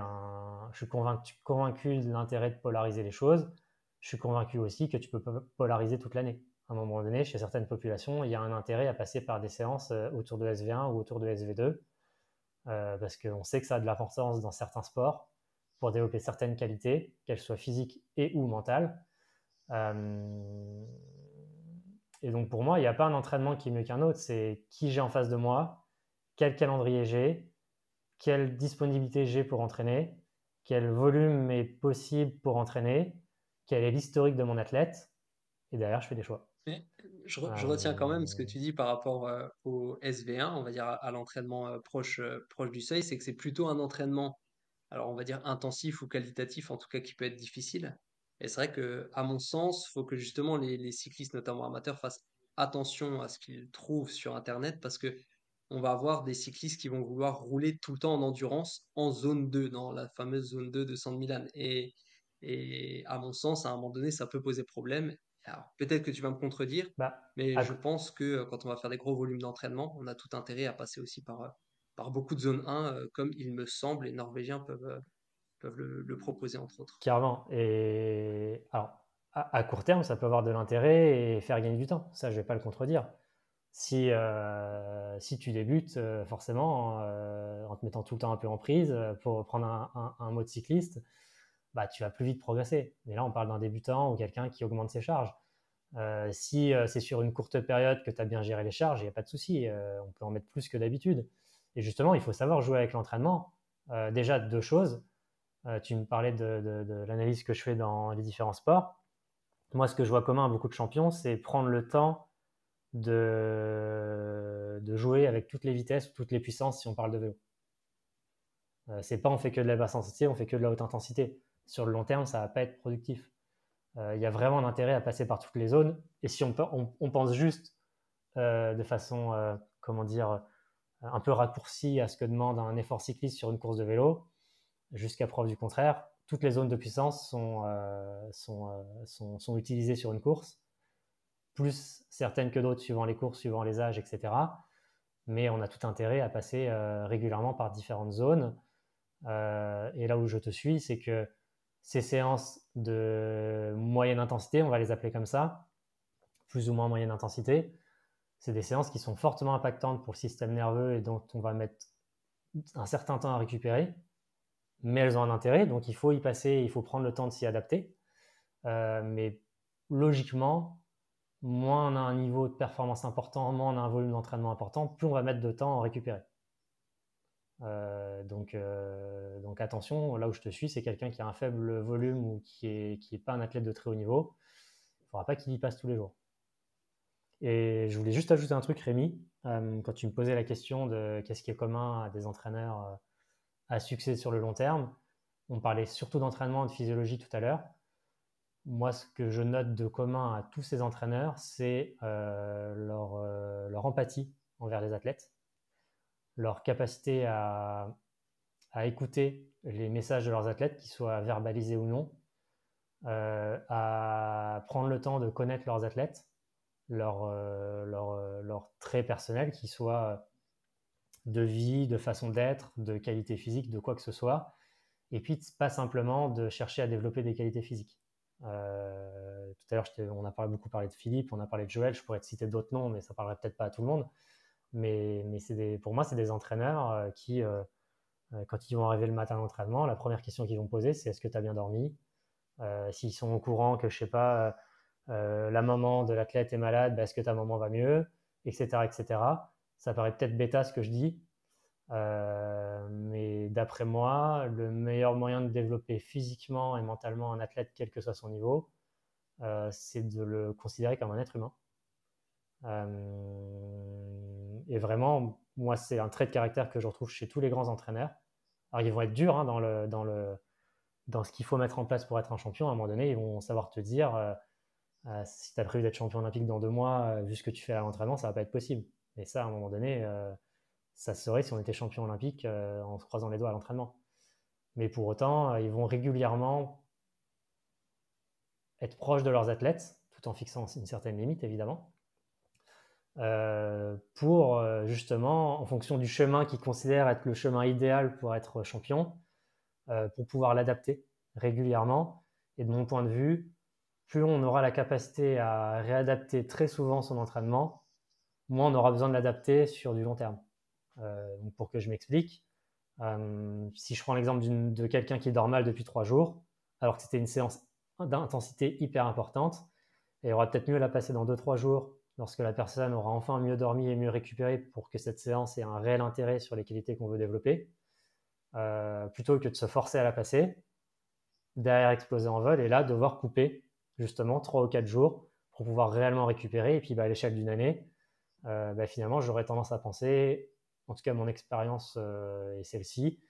convaincu, de l'intérêt de polariser les choses, je suis convaincu aussi que tu peux polariser toute l'année. À un moment donné, chez certaines populations, il y a un intérêt à passer par des séances euh, autour de SV1 ou autour de SV2, parce qu'on sait que ça a de l'importance dans certains sports pour développer certaines qualités, qu'elles soient physiques et ou mentales. Euh, et donc pour moi, il n'y a pas un entraînement qui est mieux qu'un autre, c'est qui j'ai en face de moi, quel calendrier j'ai, quelle disponibilité j'ai pour entraîner, quel volume est possible pour entraîner, quel est l'historique de mon athlète, et derrière, je fais des choix. je, retiens quand même ce que tu dis par rapport euh, au SV1, on va dire à, l'entraînement euh, proche, proche du seuil, c'est que c'est plutôt un entraînement alors on va dire intensif ou qualitatif, en tout cas qui peut être difficile. Et c'est vrai que, à mon sens, il faut que justement les, cyclistes, notamment amateurs, fassent attention à ce qu'ils trouvent sur Internet parce que on va avoir des cyclistes qui vont vouloir rouler tout le temps en endurance en zone 2, dans la fameuse zone 2 de San Milan. Et, et à mon sens, à un moment donné, ça peut poser problème. Alors, peut-être que tu vas me contredire, bah, mais je pense que euh, quand on va faire des gros volumes d'entraînement, on a tout intérêt à passer aussi par, euh, par beaucoup de zones 1, euh, comme il me semble, les Norvégiens peuvent, peuvent le, proposer, entre autres. Carrément. Et alors, à, court terme, ça peut avoir de l'intérêt et faire gagner du temps. Ça, je ne vais pas le contredire. Si, euh, si tu débutes, forcément, en te mettant tout le temps un peu en prise, pour reprendre un, mot de cycliste, bah, tu vas plus vite progresser. Mais là, on parle d'un débutant ou quelqu'un qui augmente ses charges. si c'est sur une courte période que tu as bien géré les charges, il n'y a pas de souci. on peut en mettre plus que d'habitude. Et justement, il faut savoir jouer avec l'entraînement. Euh, déjà, deux choses. Euh, tu me parlais de, l'analyse que je fais dans les différents sports. Moi, ce que je vois commun à beaucoup de champions, c'est prendre le temps de, jouer avec toutes les vitesses ou toutes les puissances si on parle de vélo. Euh, c'est pas on fait que de la basse intensité, on fait que de la haute intensité. Sur le long terme, ça va pas être productif. Il y a vraiment un intérêt à passer par toutes les zones. Et si on, on pense juste de façon, comment dire, un peu raccourci à ce que demande un effort cycliste sur une course de vélo, jusqu'à preuve du contraire. Toutes les zones de puissance sont, euh, euh, sont, utilisées sur une course, plus certaines que d'autres suivant les courses, suivant les âges, etc. mais on a tout intérêt à passer régulièrement par différentes zones. et là où je te suis, c'est que ces séances de moyenne intensité, on va les appeler comme ça, plus ou moins moyenne intensité, c'est des séances qui sont fortement impactantes pour le système nerveux et dont on va mettre un certain temps à récupérer, mais elles ont un intérêt, donc il faut y passer, il faut prendre le temps de s'y adapter. Euh, mais logiquement, moins on a un niveau de performance important, moins on a un volume d'entraînement important, plus on va mettre de temps à récupérer. Euh, donc, euh, donc attention, là où je te suis, c'est quelqu'un qui a un faible volume ou qui n'est qui pas un athlète de très haut niveau. Il ne faudra pas qu'il y passe tous les jours. Et je voulais juste ajouter un truc, Rémi, quand tu me posais la question de qu'est-ce qui est commun à des entraîneurs à succès sur le long terme. On parlait surtout d'entraînement et de physiologie tout à l'heure. Moi, ce que je note de commun à tous ces entraîneurs, c'est leur, leur empathie envers les athlètes leur capacité à, écouter les messages de leurs athlètes, qu'ils soient verbalisés ou non, euh, à prendre le temps de connaître leurs athlètes, leurs euh, leur, leur traits personnels, qu'ils soient de vie, de façon d'être, de qualité physique, de quoi que ce soit, et puis pas simplement de chercher à développer des qualités physiques. Euh, tout à l'heure, on a beaucoup parlé de Philippe, on a parlé de Joël, je pourrais te citer d'autres noms, mais ça parlerait peut-être pas à tout le monde. Mais, pour moi, c'est des entraîneurs euh, qui, euh, quand ils vont arriver le matin à l'entraînement, la première question qu'ils vont poser, c'est est-ce que tu as bien dormi? S'ils sont au courant que, je sais pas, la maman de l'athlète est malade, bah, est-ce que ta maman va mieux? Etc. etc. Ça paraît peut-être bêta ce que je dis, mais d'après moi, le meilleur moyen de développer physiquement et mentalement un athlète, quel que soit son niveau, c'est de le considérer comme un être humain. Euh, et vraiment, moi, c'est un trait de caractère que je retrouve chez tous les grands entraîneurs. Alors, ils vont être durs hein, dans, ce qu'il faut mettre en place pour être un champion. À un moment donné, ils vont savoir te dire euh, euh, si tu as prévu d'être champion olympique dans deux mois, vu ce que tu fais à l'entraînement, ça va pas être possible. Et ça, à un moment donné, ça serait si on était champion olympique en se croisant les doigts à l'entraînement. Mais pour autant, ils vont régulièrement être proches de leurs athlètes, tout en fixant une certaine limite, évidemment. Euh, pour euh, justement, en fonction du chemin qu'ils considèrent être le chemin idéal pour être champion, euh, pour pouvoir l'adapter régulièrement. Et de mon point de vue, plus on aura la capacité à réadapter très souvent son entraînement, moins on aura besoin de l'adapter sur du long terme. pour que je m'explique, si je prends l'exemple de quelqu'un qui dort mal depuis trois jours, alors que c'était une séance d'intensité hyper importante, et il aura peut-être mieux la passer dans deux, trois jours lorsque la personne aura enfin mieux dormi et mieux récupéré pour que cette séance ait un réel intérêt sur les qualités qu'on veut développer, euh, plutôt que de se forcer à la passer, derrière exploser en vol et là devoir couper justement 3 ou 4 jours pour pouvoir réellement récupérer. Et puis bah, à l'échelle d'une année, euh, bah, finalement j'aurais tendance à penser, en tout cas mon expérience euh, est celle-ci,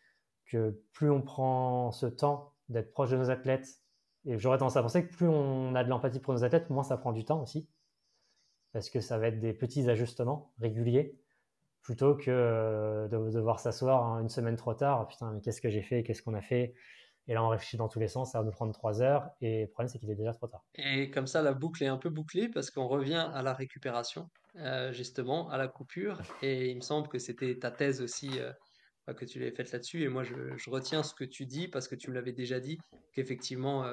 que plus on prend ce temps d'être proche de nos athlètes, et j'aurais tendance à penser que plus on a de l'empathie pour nos athlètes, moins ça prend du temps aussi parce que ça va être des petits ajustements réguliers plutôt que euh, de devoir s'asseoir hein, une semaine trop tard. Putain, mais qu'est-ce que j'ai fait Qu'est-ce qu'on a fait? Et là, on réfléchit dans tous les sens, ça va nous prendre trois heures. Et le problème, c'est qu'il est déjà trop tard. Et comme ça, la boucle est un peu bouclée parce qu'on revient à la récupération, euh, justement, à la coupure. Et il me semble que c'était ta thèse aussi euh, que tu l'avais faite là-dessus. Et moi, je, retiens ce que tu dis parce que tu me l'avais déjà dit, qu'effectivement,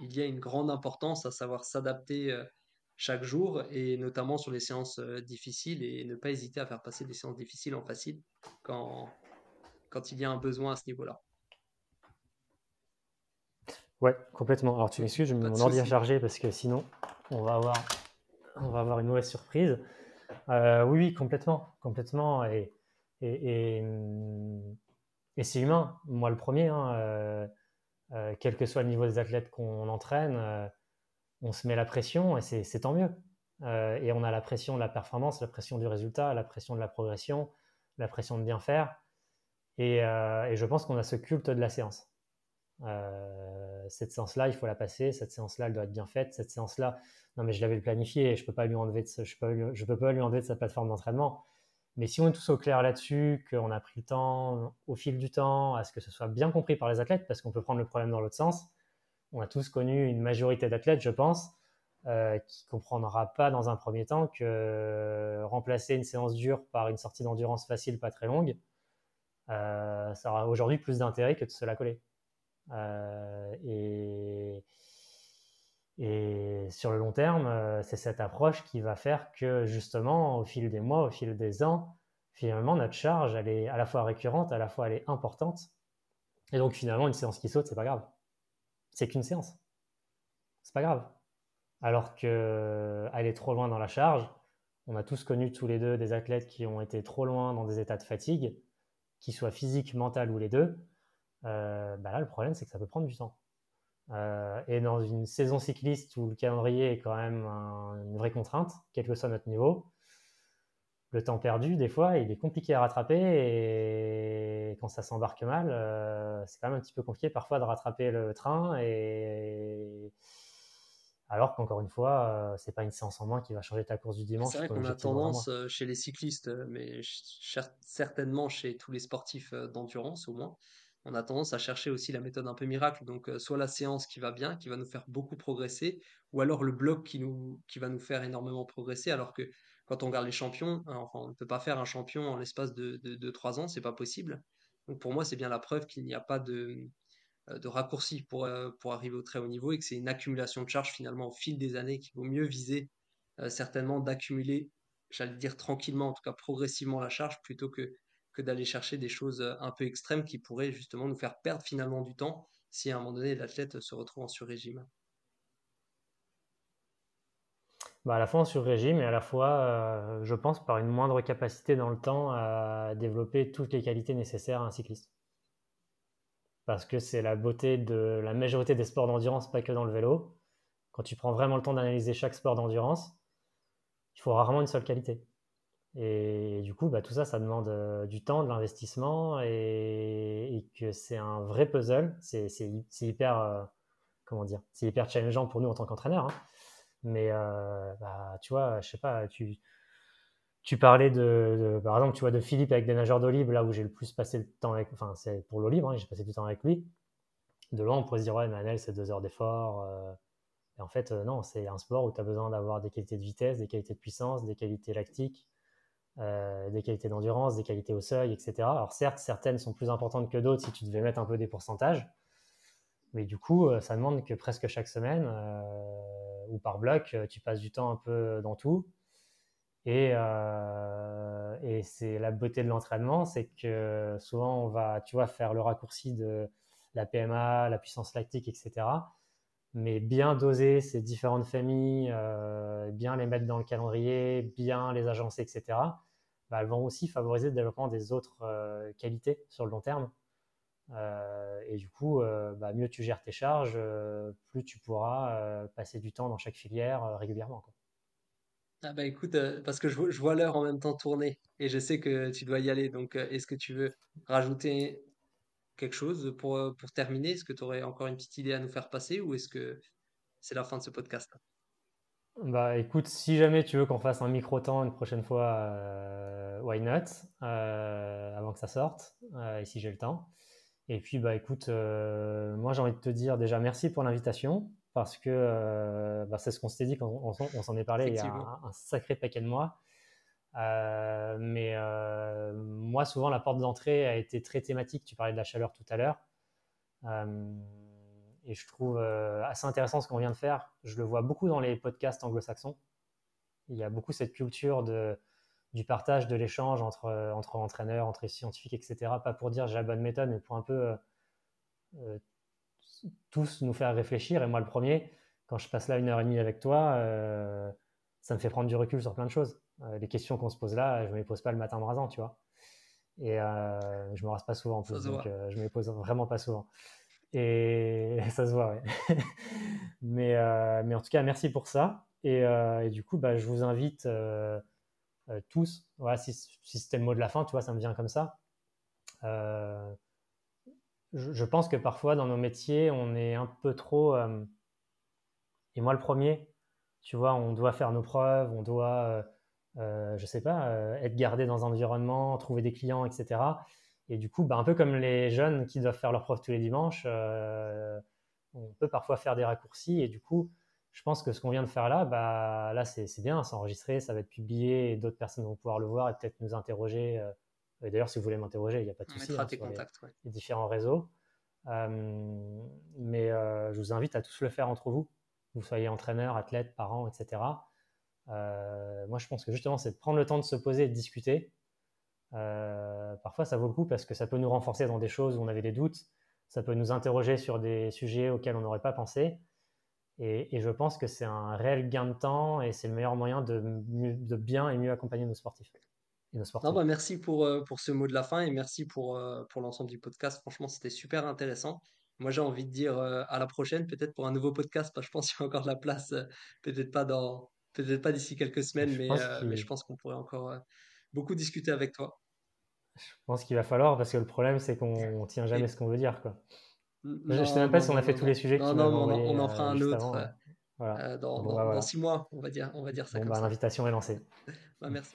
il y a une grande importance à savoir s'adapter chaque jour et notamment sur les séances euh, difficiles et ne pas hésiter à faire passer des séances difficiles en facile quand, quand il y a un besoin à ce niveau-là. Ouais, complètement. Alors tu m'excuses, mon ordi à charger parce que sinon on va avoir, on va avoir une mauvaise surprise. Euh, oui, oui, complètement, complètement. Et, et, et, c'est humain. Moi, le premier, hein, euh, quel que soit le niveau des athlètes qu'on entraîne, on se met la pression et c'est tant mieux. Euh, et on a la pression de la performance, la pression du résultat, la pression de la progression, la pression de bien faire. Et, euh, je pense qu'on a ce culte de la séance. Euh, cette séance-là, il faut la passer. Cette séance-là, elle doit être bien faite. Cette séance-là, non mais je l'avais planifié. Je peux pas lui enlever de, je peux, pas lui enlever de sa plateforme d'entraînement. Mais si on est tous au clair là-dessus, qu'on a pris le temps, au fil du temps, à ce que ce soit bien compris par les athlètes, parce qu'on peut prendre le problème dans l'autre sens, on a tous connu une majorité d'athlètes, je pense, euh, qui comprendra pas dans un premier temps que remplacer une séance dure par une sortie d'endurance facile, pas très longue, ça aura aujourd'hui plus d'intérêt que de se la coller. Et, et sur le long terme, c'est cette approche qui va faire que justement, au fil des mois, au fil des ans, finalement, notre charge, elle est à la fois récurrente, à la fois elle est importante. Et donc finalement, une séance qui saute, c'est pas grave. C'est qu'une séance. C'est pas grave. Alors que aller trop loin dans la charge, on a tous connu tous les deux des athlètes qui ont été trop loin dans des états de fatigue, qu'ils soient physiques, mental ou les deux. Euh, bah là, le problème, c'est que ça peut prendre du temps. Euh, et dans une saison cycliste où le calendrier est quand même une vraie contrainte, quel que soit notre niveau, le temps perdu, des fois, il est compliqué à rattraper et quand ça s'embarque mal, euh, c'est quand même un petit peu compliqué parfois de rattraper le train et alors qu'encore une fois, euh, c'est pas une séance en moins qui va changer ta course du dimanche. C'est vrai qu'on a tendance euh, chez les cyclistes, mais certainement chez tous les sportifs d'endurance au moins, on a tendance à chercher aussi la méthode un peu miracle. Donc soit la séance qui va bien, qui va nous faire beaucoup progresser, ou alors le bloc qui, nous, qui va nous faire énormément progresser, alors que quand on regarde les champions, enfin, on ne peut pas faire un champion en l'espace de, de, 3 ans, c'est pas possible. Donc pour moi, c'est bien la preuve qu'il n'y a pas de, euh, de raccourci pour, euh, pour arriver au très haut niveau et que c'est une accumulation de charges finalement au fil des années qu'il vaut mieux viser euh, certainement d'accumuler, j'allais dire tranquillement, en tout cas progressivement la charge plutôt que, que d'aller chercher des choses un peu extrêmes qui pourraient justement nous faire perdre finalement du temps si à un moment donné l'athlète se retrouve en sur-régime. Bah, à la fois en sur-régime et à la fois, euh, je pense, par une moindre capacité dans le temps à développer toutes les qualités nécessaires à un cycliste. Parce que c'est la beauté de la majorité des sports d'endurance, pas que dans le vélo. Quand tu prends vraiment le temps d'analyser chaque sport d'endurance, il faut rarement une seule qualité. Et, du coup, bah, tout ça, ça demande euh, du temps, de l'investissement et, que c'est un vrai puzzle. C'est hyper, euh, comment dire, c'est hyper challengeant pour nous en tant qu'entraîneurs. Hein. Mais euh, bah, tu vois, je sais pas, tu, tu parlais de, par exemple, tu vois, de Philippe avec des nageurs d'eau là où j'ai le plus passé le temps avec, enfin, c'est pour l'eau libre, hein, j'ai passé du temps avec lui. De loin, on pourrait se dire, ouais, Manel, c'est deux heures d'effort. Et en fait, non, c'est un sport où tu as besoin d'avoir des qualités de vitesse, des qualités de puissance, des qualités lactiques, des qualités d'endurance, des qualités au seuil, etc. Alors, certes, certaines sont plus importantes que d'autres si tu devais mettre un peu des pourcentages. Mais du coup, ça demande que presque chaque semaine, ou par bloc, euh, tu passes du temps un peu dans tout. Et, euh, et c'est la beauté de l'entraînement, c'est que souvent on va, tu vois, faire le raccourci de la PMA, la puissance lactique, etc. Mais bien doser ces différentes familles, euh, bien les mettre dans le calendrier, bien les agencer, etc. Bah, elles vont aussi favoriser le développement des autres qualités sur le long terme. Euh, et du coup, euh, bah, mieux tu gères tes charges, euh, plus tu pourras passer du temps dans chaque filière régulièrement. Ah bah écoute, parce que je, vois l'heure en même temps tourner et je sais que tu dois y aller. Donc, est-ce que tu veux rajouter quelque chose pour, pour terminer? Est-ce que tu aurais encore une petite idée à nous faire passer ou est-ce que c'est la fin de ce podcast Bah écoute, si jamais tu veux qu'on fasse un micro-temps une prochaine fois, why not Avant que ça sorte, et si j'ai le temps. Et puis, bah, écoute, euh, moi, j'ai envie de te dire déjà merci pour l'invitation, parce que euh, bah, c'est ce qu'on s'était dit quand on, s'en est parlé il y a un, sacré paquet de mois. Euh, mais moi, souvent, la porte d'entrée a été très thématique. Tu parlais de la chaleur tout à l'heure. Et je trouve assez intéressant ce qu'on vient de faire. Je le vois beaucoup dans les podcasts anglo-saxons. Il y a beaucoup cette culture de du partage, de l'échange entre, euh, entre entraîneurs, entre scientifiques, etc. Pas pour dire j'ai la bonne méthode, mais pour un peu euh, euh, tous nous faire réfléchir. Et moi, le premier, quand je passe là une heure et demie avec toi, ça me fait prendre du recul sur plein de choses. les questions qu'on se pose là, je ne me les pose pas le matin en rasant, tu vois. Et je me rase pas souvent en plus, donc je me les pose vraiment pas souvent. Et ça se voit, ouais. mais, mais en tout cas, merci pour ça. Et, et du coup, bah, je vous invite euh, tous. Voilà, si, c'était le mot de la fin, tu vois, ça me vient comme ça. Euh, je, pense que parfois dans nos métiers, on est un peu trop. Euh, et moi, le premier, tu vois, on doit faire nos preuves, on doit, je sais pas, être gardé dans un environnement, trouver des clients, etc. Et du coup, bah, un peu comme les jeunes qui doivent faire leurs preuves tous les dimanches, on peut parfois faire des raccourcis. Et du coup, je pense que ce qu'on vient de faire là, bah, là c'est bien, c'est enregistré, ça va être publié et d'autres personnes vont pouvoir le voir et peut-être nous interroger. et d'ailleurs, si vous voulez m'interroger, il n'y a pas de souci. Hein, contacts, les, différents réseaux. mais je vous invite à tous le faire entre vous, vous soyez entraîneur, athlète, parent, etc. moi, je pense que justement, c'est de prendre le temps de se poser et de discuter. Parfois, ça vaut le coup parce que ça peut nous renforcer dans des choses où on avait des doutes, ça peut nous interroger sur des sujets auxquels on n'aurait pas pensé. Et, je pense que c'est un réel gain de temps et c'est le meilleur moyen de, de, bien et mieux accompagner nos sportifs. Et nos sportifs. Non, bah merci pour, euh, pour ce mot de la fin et merci pour, euh, pour l'ensemble du podcast. Franchement, c'était super intéressant. Moi, j'ai envie de dire euh, à la prochaine, peut-être pour un nouveau podcast, parce que je pense qu'il y a encore de la place, peut-être pas dans, peut-être pas d'ici quelques semaines, mais, mais je pense qu'on pourrait encore beaucoup discuter avec toi. Je pense qu'il va falloir parce que le problème, c'est qu'on tient jamais ce qu'on veut dire. Quoi. je ne sais même pas si on a fait tous les sujets. Non, non, on, en fera euh, un autre euh, euh, dans, bah, dans, six mois, on va dire, on va dire ça. Bon, bah, L'invitation est lancée. bah, merci.